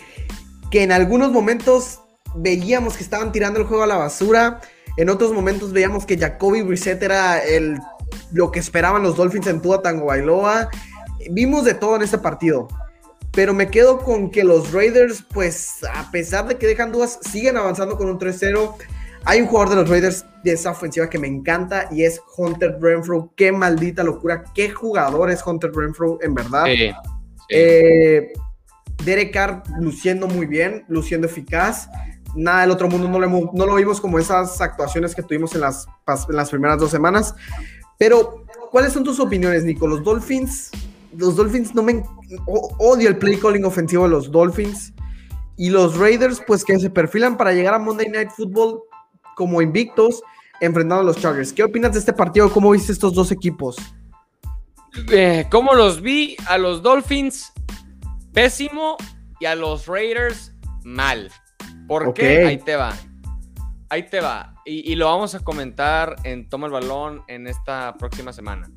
que en algunos momentos veíamos que estaban tirando el juego a la basura. En otros momentos veíamos que Jacoby Brissett era el, lo que esperaban los Dolphins en Tua Tango Bailoa. Vimos de todo en este partido. Pero me quedo con que los Raiders, pues a pesar de que dejan dudas, siguen avanzando con un 3-0. Hay un jugador de los Raiders de esa ofensiva que me encanta y es Hunter Renfro. Qué maldita locura. Qué jugador es Hunter Renfro, en verdad. Eh, Derek Carr luciendo muy bien, luciendo eficaz. Nada del otro mundo, no lo, no lo vimos como esas actuaciones que tuvimos en las, en las primeras dos semanas. Pero, ¿cuáles son tus opiniones, Nico? Los Dolphins los Dolphins no me odio el play calling ofensivo de los Dolphins y los Raiders pues que se perfilan para llegar a Monday Night Football como invictos enfrentando a los Chargers. ¿Qué opinas de este partido? ¿Cómo viste estos dos equipos? Eh, ¿Cómo los vi? A los Dolphins pésimo y a los Raiders mal. ¿Por qué? Ahí te va. Ahí te va. Y, y, lo vamos a comentar en Toma el Balón en esta próxima semana.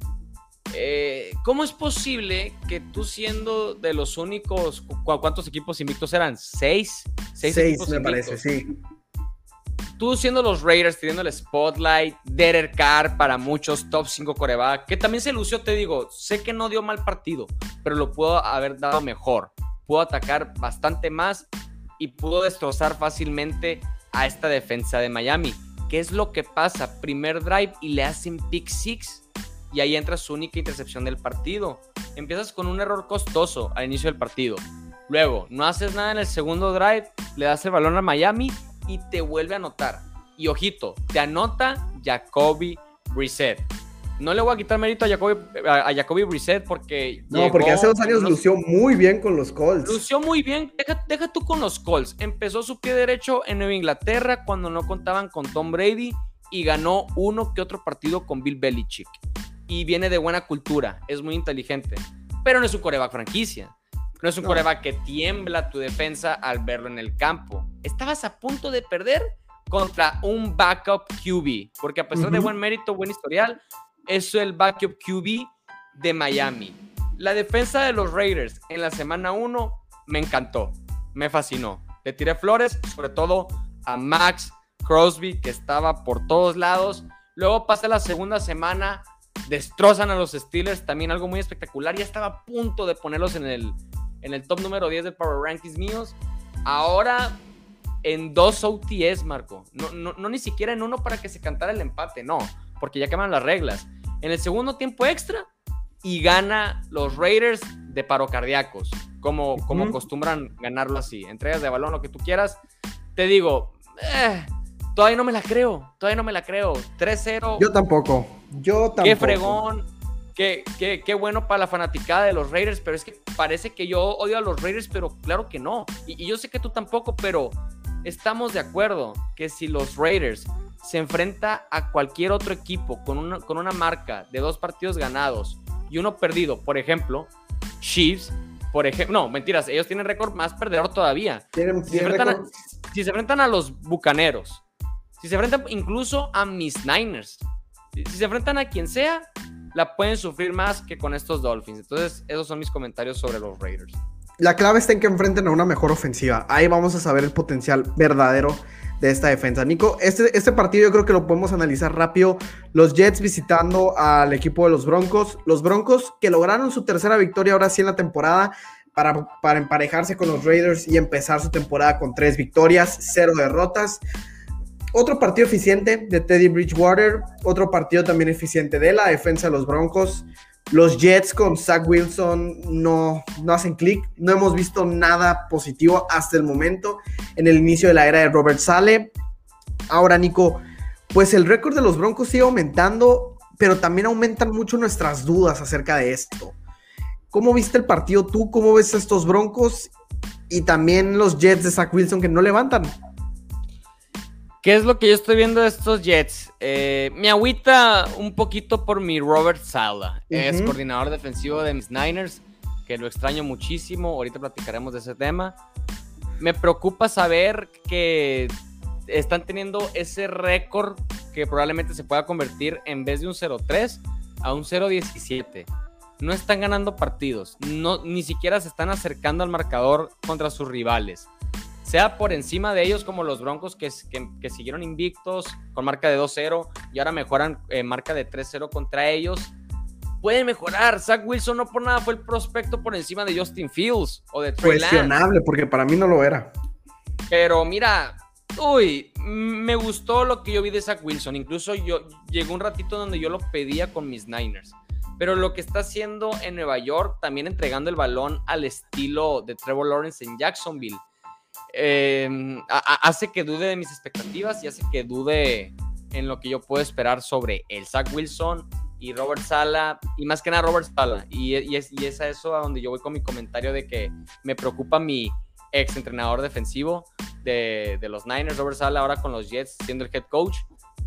Eh, ¿Cómo es posible que tú siendo de los únicos, ¿cuántos equipos invictos eran? ¿Seis? Seis, Seis me parece, sí. Tú siendo los Raiders, teniendo el spotlight, Derek Carr para muchos, top 5 coreback, que también se lució, te digo, sé que no dio mal partido, pero lo pudo haber dado mejor. Pudo atacar bastante más y pudo destrozar fácilmente a esta defensa de Miami. ¿Qué es lo que pasa? Primer drive y le hacen pick six y ahí entra su única intercepción del partido. Empiezas con un error costoso al inicio del partido. Luego, no haces nada en el segundo drive, le das el balón a Miami y te vuelve a anotar. Y ojito, te anota Jacoby Brissett. No le voy a quitar mérito a Jacoby, a, Jacoby Brissett porque. No, porque hace dos años lució muy bien con los Colts. Lució muy bien. Deja, deja, tú con los Colts. Empezó su pie derecho en Nueva Inglaterra cuando no contaban con Tom Brady y ganó uno que otro partido con Bill Belichick y viene de buena cultura, es muy inteligente, pero no es un coreback franquicia. No es un coreback que tiembla tu defensa al verlo en el campo. Estabas a punto de perder contra un backup QB, porque a pesar de buen mérito, buen historial, es el backup QB de Miami. La defensa de los Raiders en la semana 1 me encantó, me fascinó. Le tiré flores, sobre todo a Max Crosby, que estaba por todos lados. Luego pasé la segunda semana destrozan a los Steelers, también algo muy espectacular. Ya estaba a punto de ponerlos en el, en el top número 10 de Power Rankings míos. Ahora en dos OTS, Marco. No, no, ni siquiera en uno para que se cantara el empate, no, porque ya cambian las reglas. En el segundo tiempo extra y gana los Raiders de paro cardíacos, como, como acostumbran ganarlo así. Entregas de balón, lo que tú quieras. Te digo, eh, todavía no me la creo, todavía no me la creo. 3-0. Yo tampoco. Yo tampoco. Qué fregón. Qué, qué, bueno para la fanaticada de los Raiders, pero es que parece que yo odio a los Raiders, pero claro que no. Y, yo sé que tú tampoco, pero estamos de acuerdo que si los Raiders se enfrenta a cualquier otro equipo con una, con una marca de dos partidos ganados y uno perdido, por ejemplo, Chiefs, por ejemplo, no, mentiras, ellos tienen récord más perdedor todavía. si, si se enfrentan a los Bucaneros, si se enfrentan incluso a mis Niners, si se enfrentan a quien sea, la pueden sufrir más que con estos Dolphins. Entonces, esos son mis comentarios sobre los Raiders. La clave está en que enfrenten a una mejor ofensiva. Ahí vamos a saber el potencial verdadero de esta defensa. Nico, este, este partido yo creo que lo podemos analizar rápido. Los Jets visitando al equipo de los Broncos. Los Broncos que lograron su tercera victoria ahora sí en la temporada para, para emparejarse con los Raiders y empezar su temporada con tres victorias, cero derrotas otro partido eficiente de Teddy Bridgewater, otro partido también eficiente de la defensa de los Broncos. Los Jets con Zach Wilson no, no hacen clic. No hemos visto nada positivo hasta el momento en el inicio de la era de Robert Sale. Ahora, Nico, pues el récord de los Broncos sigue aumentando, pero también aumentan mucho nuestras dudas acerca de esto. ¿Cómo viste el partido tú? ¿Cómo ves a estos Broncos? Y también los Jets de Zach Wilson que no levantan. ¿Qué es lo que yo estoy viendo de estos Jets? Eh, me agüita un poquito por mi Robert Sala. Es coordinador defensivo de mis Niners, que lo extraño muchísimo. Ahorita platicaremos de ese tema. Me preocupa saber que están teniendo ese récord que probablemente se pueda convertir en vez de un 0-3 a un 0-17. No están ganando partidos, no, ni siquiera se están acercando al marcador contra sus rivales. Sea por encima de ellos como los Broncos que, que, siguieron invictos con marca de 2-0 y ahora mejoran eh, marca de 3-0 contra ellos. Pueden mejorar. Zach Wilson no por nada fue el prospecto por encima de Justin Fields o de Trey Cuestionable, porque para mí no lo era. Pero mira, Uy, me gustó lo que yo vi de Zach Wilson. Incluso yo llegó un ratito donde yo lo pedía con mis Niners. Pero lo que está haciendo en Nueva York, también entregando el balón al estilo de Trevor Lawrence en Jacksonville, em, hace que dude de mis expectativas y hace que dude en lo que yo puedo esperar sobre el Zach Wilson y Robert Sala, y más que nada Robert Sala. Y, es, y es a eso a donde yo voy con mi comentario de que me preocupa mi ex entrenador defensivo de, los Niners, Robert Sala, ahora con los Jets, siendo el head coach,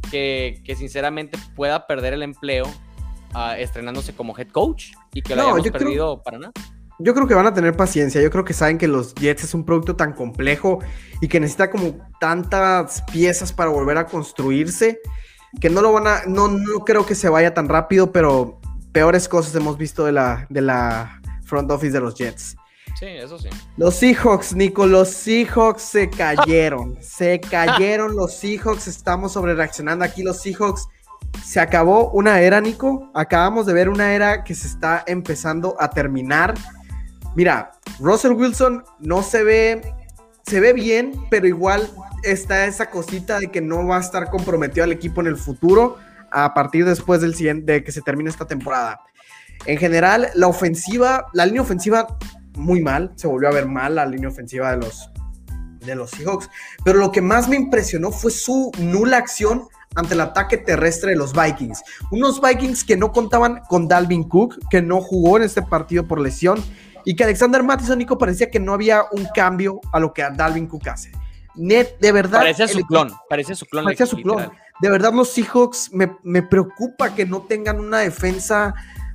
que, sinceramente pueda perder el empleo uh, estrenándose como head coach y que lo hayamos perdido para nada. Yo creo que van a tener paciencia. Yo creo que saben que los Jets es un producto tan complejo y que necesita como tantas piezas para volver a construirse que no lo van a. No, no creo que se vaya tan rápido, pero peores cosas hemos visto de la, de la front office de los Jets. Sí, eso sí. Los Seahawks, Nico, los Seahawks se cayeron. se cayeron los Seahawks. Estamos sobre reaccionando aquí. Los Seahawks se acabó una era, Nico. Acabamos de ver una era que se está empezando a terminar. Mira, Russell Wilson no se ve, se ve bien, pero igual está esa cosita de que no va a estar comprometido al equipo en el futuro a partir después del de que se termine esta temporada. En general, la ofensiva, la línea ofensiva muy mal, se volvió a ver mal la línea ofensiva de los, de los Seahawks, pero lo que más me impresionó fue su nula acción ante el ataque terrestre de los Vikings. Unos Vikings que no contaban con Dalvin Cook, que no jugó en este partido por lesión, y que Alexander Mattison, Nico, parecía que no había un cambio a lo que Dalvin Cook hace. Net, de verdad. Parecía su clon, parecía su clon. Parecía su clon. De verdad, los Seahawks me, me preocupa que no tengan una defensa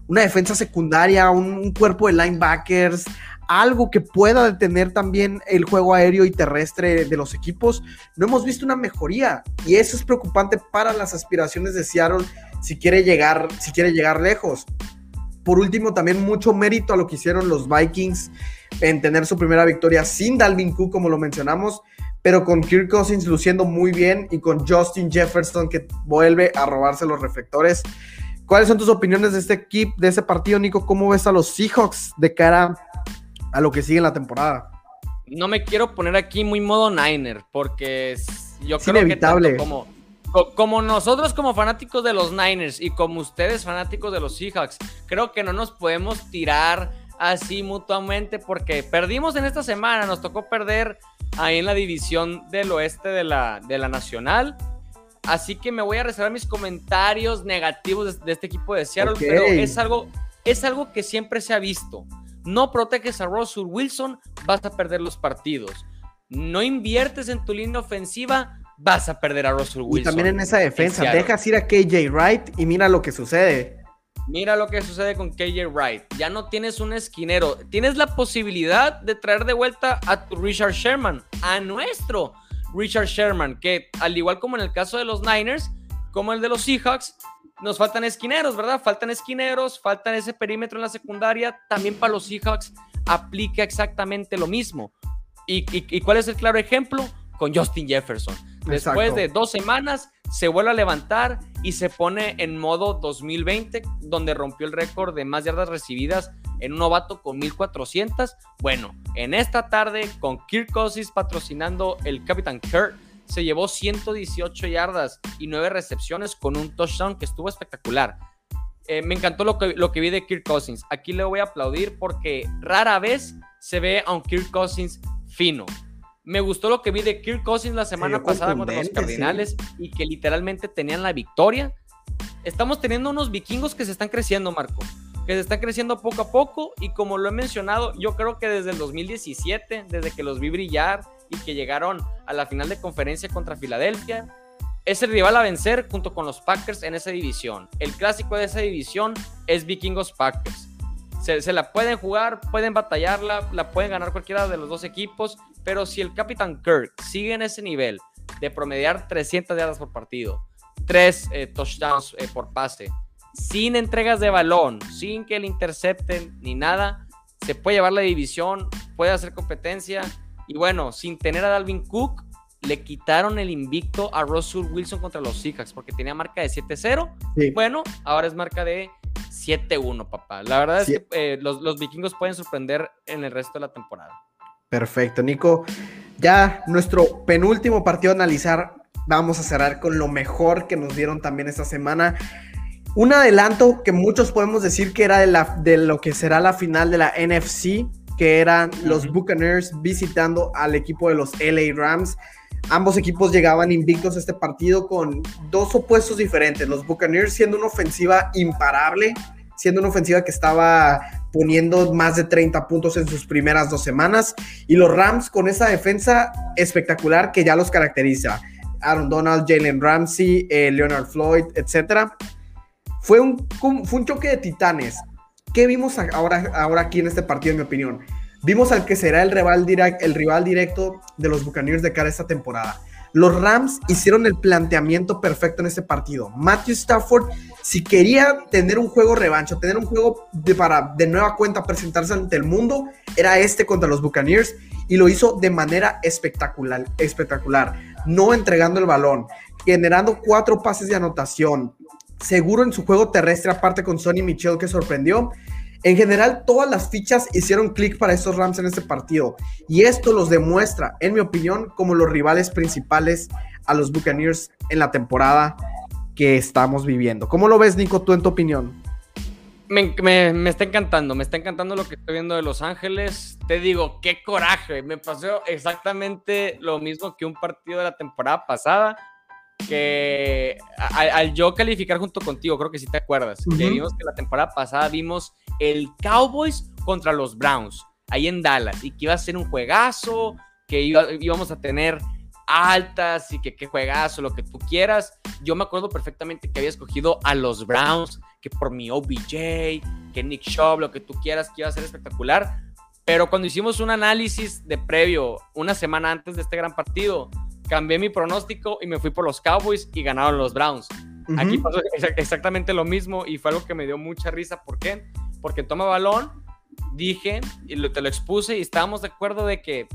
una defensa secundaria, un, cuerpo de linebackers, algo que pueda detener también el juego aéreo y terrestre de los equipos, no hemos visto una mejoría y eso es preocupante para las aspiraciones de Seattle si quiere llegar, si quiere llegar lejos. Por último, también mucho mérito a lo que hicieron los Vikings en tener su primera victoria sin Dalvin Cook, como lo mencionamos, pero con Kirk Cousins luciendo muy bien y con Justin Jefferson que vuelve a robarse los reflectores. ¿Cuáles son tus opiniones de este equipo, de ese partido, Nico? ¿Cómo ves a los Seahawks de cara a lo que sigue en la temporada? No me quiero poner aquí muy modo Niner, porque yo creo que como, como nosotros como fanáticos de los Niners y como ustedes fanáticos de los Seahawks, creo que no nos podemos tirar así mutuamente porque perdimos en esta semana, nos tocó perder ahí en la división del oeste de la, de la Nacional Así que me voy a reservar mis comentarios negativos de, este equipo de Seattle, pero es algo, es algo que siempre se ha visto. No proteges a Russell Wilson, vas a perder los partidos. No inviertes en tu línea ofensiva, vas a perder a Russell Wilson. Y también en esa defensa, dejas ir a KJ Wright y mira lo que sucede. Mira lo que sucede con KJ Wright. Ya no tienes un esquinero. Tienes la posibilidad de traer de vuelta a tu Richard Sherman, a nuestro Richard Sherman, que al igual como en el caso de los Niners, como el de los Seahawks, nos faltan esquineros, ¿verdad? Faltan esquineros, faltan ese perímetro en la secundaria. También para los Seahawks aplica exactamente lo mismo. ¿Y, cuál es el claro ejemplo? Con Justin Jefferson. Después de dos semanas se vuelve a levantar y se pone en modo 2020, donde rompió el récord de más yardas recibidas en un novato con 1400. Bueno, en esta tarde con Kirk Cousins patrocinando el Capitán Kurt, se llevó 118 yardas y 9 recepciones con un touchdown que estuvo espectacular. Eh, me encantó lo que, lo que vi de Kirk Cousins. Aquí le voy a aplaudir porque rara vez se ve a un Kirk Cousins fino. Me gustó lo que vi de Kirk Cousins la semana pasada contra los Cardinales y que literalmente tenían la victoria. Estamos teniendo unos vikingos que se están creciendo, Marco que se está creciendo poco a poco y como lo he mencionado, yo creo que desde el 2017, desde que los vi brillar y que llegaron a la final de conferencia contra Filadelfia. Es el rival a vencer junto con los Packers en esa división. El clásico de esa división es Vikingos Packers. Se, la pueden jugar, pueden batallarla, la pueden ganar cualquiera de los dos equipos, pero si el Capitán Kirk sigue en ese nivel de promediar 300 yardas por partido, 3 eh, touchdowns eh, por pase, sin entregas de balón, sin que le intercepten ni nada, se puede llevar la división, puede hacer competencia. Y bueno, sin tener a Dalvin Cook, le quitaron el invicto a Russell Wilson contra los Seahawks porque tenía marca de 7-0. Bueno, ahora es marca de 7-1, papá. La verdad es que eh, los, los vikingos pueden sorprender en el resto de la temporada. Perfecto, Nico. Ya nuestro penúltimo partido a analizar, vamos a cerrar con lo mejor que nos dieron también esta semana. Un adelanto que muchos podemos decir que era de, la, de lo que será la final de la NFC, que eran los Buccaneers visitando al equipo de los LA Rams. Ambos equipos llegaban invictos a este partido con dos opuestos diferentes. Los Buccaneers siendo una ofensiva imparable, siendo una ofensiva que estaba poniendo más de 30 puntos en sus primeras dos semanas. Y los Rams con esa defensa espectacular que ya los caracteriza. Aaron Donald, Jalen Ramsey, eh, Leonard Floyd, etc. Fue un, fue un choque de titanes. ¿Qué vimos ahora, ahora aquí en este partido, en mi opinión? Vimos al que será el rival, directo de los Buccaneers de cara a esta temporada. Los Rams hicieron el planteamiento perfecto en este partido. Matthew Stafford, si quería tener un juego revancho, tener un juego de, para de nueva cuenta presentarse ante el mundo, era este contra los Buccaneers y lo hizo de manera espectacular, espectacular, no entregando el balón, generando cuatro pases de anotación, seguro en su juego terrestre, aparte con Sonny Michel que sorprendió. En general, todas las fichas hicieron clic para estos Rams en este partido. Y esto los demuestra, en mi opinión, como los rivales principales a los Buccaneers en la temporada que estamos viviendo. ¿Cómo lo ves, Nico, tú en tu opinión? Me, está encantando, me está encantando lo que estoy viendo de Los Ángeles. Te digo, qué coraje. Me pasó exactamente lo mismo que un partido de la temporada pasada que al, yo calificar junto contigo, creo que sí te acuerdas, que vimos que la temporada pasada vimos el Cowboys contra los Browns, ahí en Dallas, y que iba a ser un juegazo, que íbamos a tener altas y que qué juegazo, lo que tú quieras. Yo me acuerdo perfectamente que había escogido a los Browns, que por mi OBJ, que Nick Shaw, lo que tú quieras, que iba a ser espectacular. Pero cuando hicimos un análisis de previo, una semana antes de este gran partido, cambié mi pronóstico y me fui por los Cowboys y ganaron los Browns. Aquí pasó exactamente lo mismo y fue algo que me dio mucha risa. ¿Por qué? Porque toma balón, dije y te lo expuse y estábamos de acuerdo de que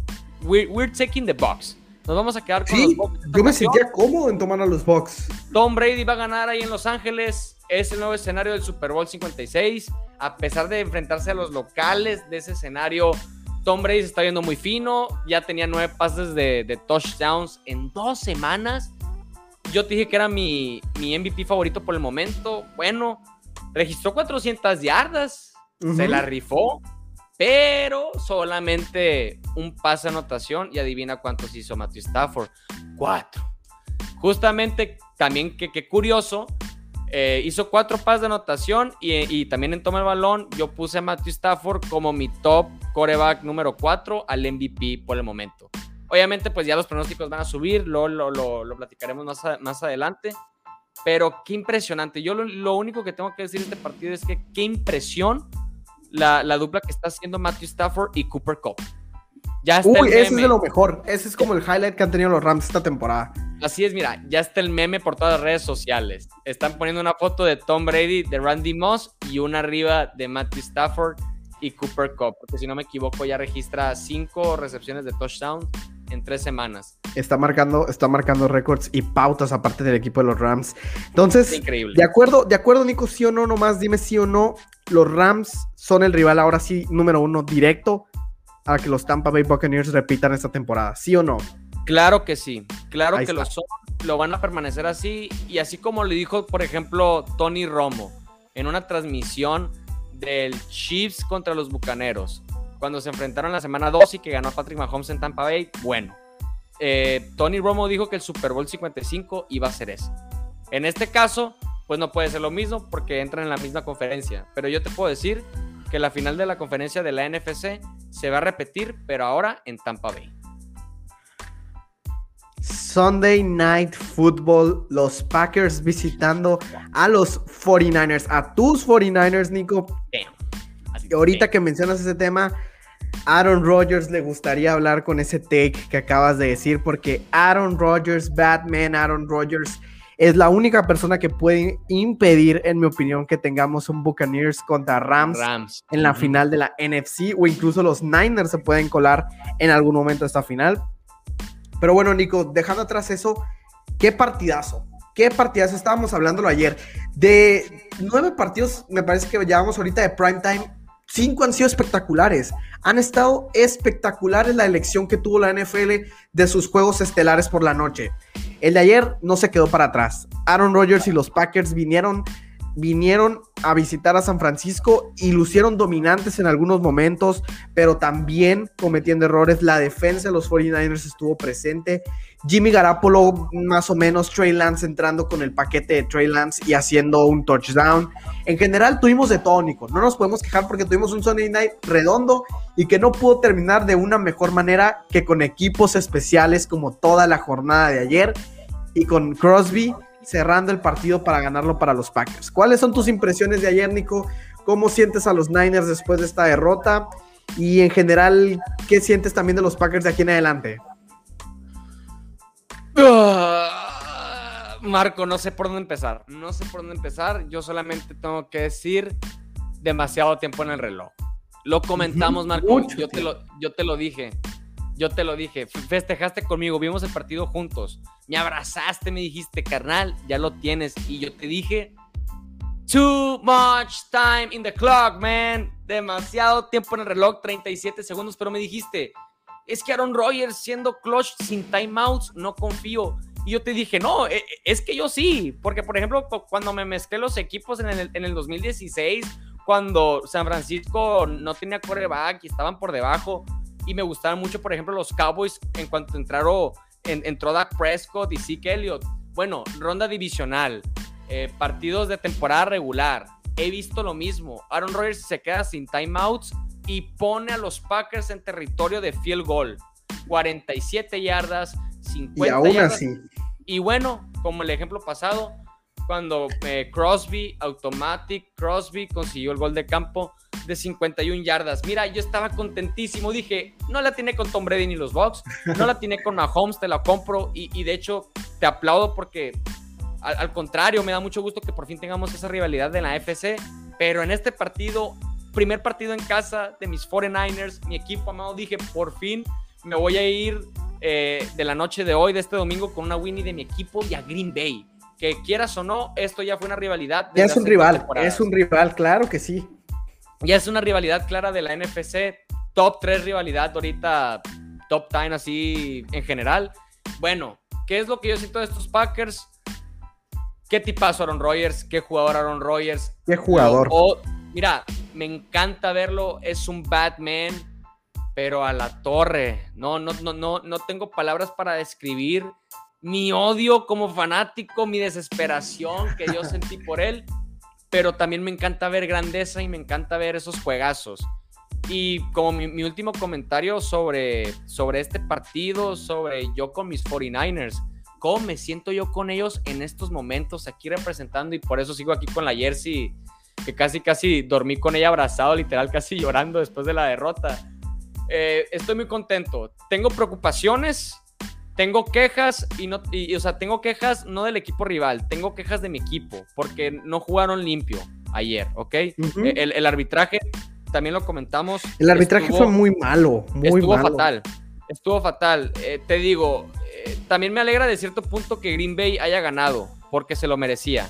we're, taking the box. Nos vamos a quedar con los Bucks. Yo me sentía cómodo en tomar a los Bucks. Tom Brady va a ganar ahí en Los Ángeles. Es el nuevo escenario del Super Bowl 56. A pesar de enfrentarse a los locales de ese escenario, Tom Brady se está viendo muy fino, ya tenía nueve pases de, touchdowns en dos semanas. Yo te dije que era mi, mi, MVP favorito por el momento. Bueno, registró 400 yardas, se la rifó, pero solamente un pase anotación y adivina cuántos hizo Matthew Stafford. Cuatro. Justamente también que, que curioso, eh, hizo cuatro pases de anotación y, también en toma el balón yo puse a Matthew Stafford como mi top coreback número 4 al MVP por el momento. Obviamente pues ya los pronósticos van a subir, lo, lo, lo, platicaremos más, más adelante. Pero qué impresionante. Yo lo, único que tengo que decir de este partido es que qué impresión la, la dupla que está haciendo Matthew Stafford y Cooper Cup. Ya está Uy, ese es de lo mejor. Ese es como el highlight que han tenido los Rams esta temporada. Así es, mira, ya está el meme por todas las redes sociales. Están poniendo una foto de Tom Brady, de Randy Moss y una arriba de Matthew Stafford y Cooper Cup, porque si no me equivoco ya registra cinco recepciones de touchdown en tres semanas. Está marcando, está marcando récords y pautas aparte del equipo de los Rams. Entonces, increíble. De acuerdo, de acuerdo, Nico, sí o no, nomás dime sí o no. Los Rams son el rival ahora sí número uno directo a que los Tampa Bay Buccaneers repitan esta temporada, ¿sí o no? Claro que sí, claro que lo son, lo van a permanecer así y así como le dijo, por ejemplo, Tony Romo en una transmisión del Chiefs contra los Bucaneros, cuando se enfrentaron la semana 2 y que ganó Patrick Mahomes en Tampa Bay, bueno, eh, Tony Romo dijo que el Super Bowl 55 iba a ser ese. En este caso, pues no puede ser lo mismo porque entran en la misma conferencia, pero yo te puedo decir que la final de la conferencia de la NFC se va a repetir, pero ahora en Tampa Bay. Sunday Night Football, los Packers visitando a los 49ers, a tus 49ers, Nico. Y ahorita que mencionas ese tema, Aaron Rodgers le gustaría hablar con ese take que acabas de decir, porque Aaron Rodgers, Batman, Aaron Rodgers, es la única persona que puede impedir, en mi opinión, que tengamos un Buccaneers contra Rams, en la final de la NFC, o incluso los Niners se pueden colar en algún momento esta final. Pero bueno, Nico, dejando atrás eso, qué partidazo. Qué partidazo. Estábamos hablándolo ayer. De nueve partidos, me parece que llevamos ahorita de prime time. Cinco han sido espectaculares. Han estado espectaculares la elección que tuvo la NFL de sus juegos estelares por la noche. El de ayer no se quedó para atrás. Aaron Rodgers y los Packers vinieron vinieron a visitar a San Francisco y lucieron dominantes en algunos momentos, pero también cometiendo errores. La defensa de los 49ers estuvo presente. Jimmy Garapolo, más o menos, Trey Lance entrando con el paquete de Trey Lance y haciendo un touchdown. En general, tuvimos de todo, Nico. No nos podemos quejar porque tuvimos un Sunday night redondo y que no pudo terminar de una mejor manera que con equipos especiales como toda la jornada de ayer y con Crosby cerrando el partido para ganarlo para los Packers. ¿Cuáles son tus impresiones de ayer, Nico? ¿Cómo sientes a los Niners después de esta derrota? Y en general, ¿qué sientes también de los Packers de aquí en adelante? Ah, Marco, no sé por dónde empezar. No sé por dónde empezar. Yo solamente tengo que decir demasiado tiempo en el reloj. Lo comentamos, Marco. Yo te lo, yo te lo dije yo te lo dije, festejaste conmigo, vimos el partido juntos, me abrazaste, me dijiste, carnal, ya lo tienes. Y yo te dije, too much time in the clock, man. Demasiado tiempo en el reloj, 37 segundos, pero me dijiste, es que Aaron Rodgers siendo clutch sin timeouts, no confío. Y yo te dije, no, e, e, es que yo sí, porque por ejemplo, cuando me mezclé los equipos en el, en el 2016, cuando San Francisco no tenía coreback y estaban por debajo, y me gustaban mucho, por ejemplo, los Cowboys en cuanto entraron, en, entró Dak Prescott y Zeke Elliott. Bueno, ronda divisional, eh, partidos de temporada regular. He visto lo mismo. Aaron Rodgers se queda sin timeouts y pone a los Packers en territorio de field goal. 47 yardas, 50 y aún Así. Y bueno, como el ejemplo pasado, cuando eh, Crosby, Automatic, Crosby consiguió el gol de campo de 51 yardas. Mira, yo estaba contentísimo. Dije, no la tiene con Tom Brady ni los Bucks, no la tiene con Mahomes, te la compro. Y, de hecho, te aplaudo porque, al, contrario, me da mucho gusto que por fin tengamos esa rivalidad de la FC. Pero en este partido, primer partido en casa de mis 49ers, mi equipo amado, dije, por fin me voy a ir eh, de la noche de hoy, de este domingo, con una Winnie de mi equipo y a Green Bay que quieras o no, esto ya fue una rivalidad. Ya es un rival, es un rival, claro que sí. Ya es una rivalidad clara de la NFC, top 3 rivalidad ahorita, top 10 así en general. Bueno, ¿qué es lo que yo siento de estos Packers? ¿Qué tipazo Aaron Rodgers? ¿Qué jugador Aaron Rodgers? ¿Qué jugador? mira, me encanta verlo, es un Batman, pero a la torre. No, no, no, no, no tengo palabras para describir mi odio como fanático, mi desesperación que yo sentí por él, pero también me encanta ver grandeza y me encanta ver esos juegazos. Y como mi, último comentario sobre, sobre este partido, sobre yo con mis 49ers, cómo me siento yo con ellos en estos momentos aquí representando y por eso sigo aquí con la jersey, que casi casi dormí con ella abrazado, literal casi llorando después de la derrota. Eh, estoy muy contento. Tengo preocupaciones, tengo quejas y no, y, o sea, tengo quejas no del equipo rival, tengo quejas de mi equipo, porque no jugaron limpio ayer, ¿ok? E, el, arbitraje, también lo comentamos. El arbitraje fue muy malo, muy estuvo fatal, estuvo fatal. Eh, te digo, eh, también me alegra de cierto punto que Green Bay haya ganado, porque se lo merecía.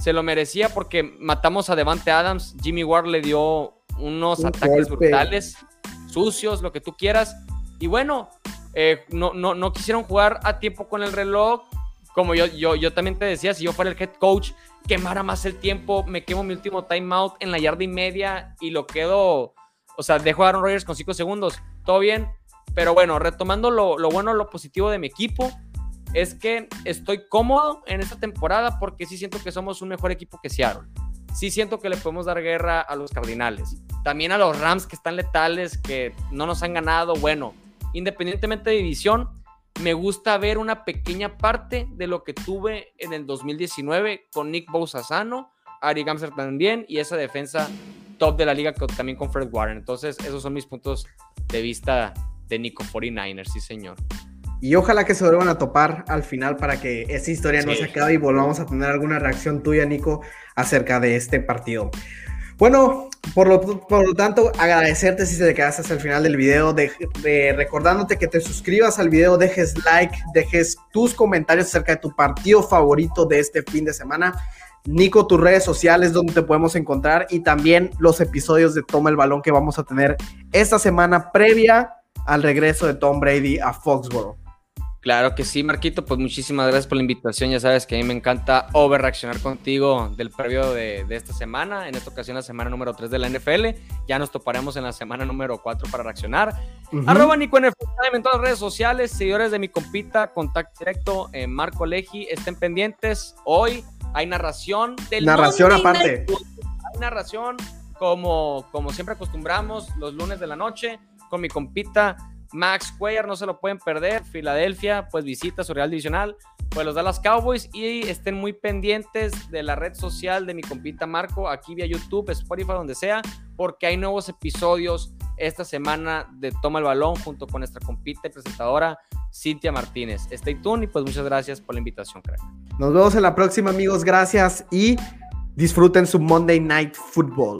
Se lo merecía porque matamos a Devante Adams, Jimmy Ward le dio unos ataques brutales, sucios, lo que tú quieras. Y bueno, eh, no, no, no quisieron jugar a tiempo con el reloj. Como yo, yo, yo también te decía, si yo fuera el head coach, quemara más el tiempo, me quemo mi último timeout en la yarda y media y lo quedo, o sea, dejo a Aaron Rodgers con 5 segundos, todo bien. Pero bueno, retomando lo, lo bueno, lo positivo de mi equipo, es que estoy cómodo en esta temporada porque sí siento que somos un mejor equipo que Seattle. Sí siento que le podemos dar guerra a los Cardinales. También a los Rams que están letales, que no nos han ganado. Bueno, independientemente de división, me gusta ver una pequeña parte de lo que tuve en el 2019 con Nick Bosa sano, Ari Gamser también y esa defensa top de la liga también con Fred Warren. Entonces, esos son mis puntos de vista de Nico 49ers, sí señor. Y ojalá que se vuelvan a topar al final para que esa historia no se acabe y volvamos a tener alguna reacción tuya, Nico, acerca de este partido. Bueno, por lo, por lo tanto, agradecerte si te quedaste hasta el final del video, de, recordándote que te suscribas al video, dejes like, dejes tus comentarios acerca de tu partido favorito de este fin de semana. Nico, tus redes sociales donde te podemos encontrar y también los episodios de Toma el Balón que vamos a tener esta semana previa al regreso de Tom Brady a Foxborough. Claro que sí, Marquito, pues muchísimas gracias por la invitación. Ya sabes que a mí me encanta overreaccionar contigo del previo de, esta semana. En esta ocasión, la semana número 3 de la NFL. Ya nos toparemos en la semana número 4 para reaccionar. Arroba Nico en todas las redes sociales. Seguidores de mi compita, contacto directo, en Marco Leji. Estén pendientes. Hoy hay narración del Narración aparte. Hay narración como, como siempre acostumbramos los lunes de la noche con mi compita Max Cuellar, no se lo pueden perder. Filadelfia, pues visita su Real Divisional, pues los Dallas Cowboys y estén muy pendientes de la red social de mi compita Marco, aquí vía YouTube, Spotify, donde sea, porque hay nuevos episodios esta semana de Toma el Balón junto con nuestra compita y presentadora Cintia Martínez. Stay tuned y pues muchas gracias por la invitación, crack. Nos vemos en la próxima, amigos. Gracias y disfruten su Monday Night Football.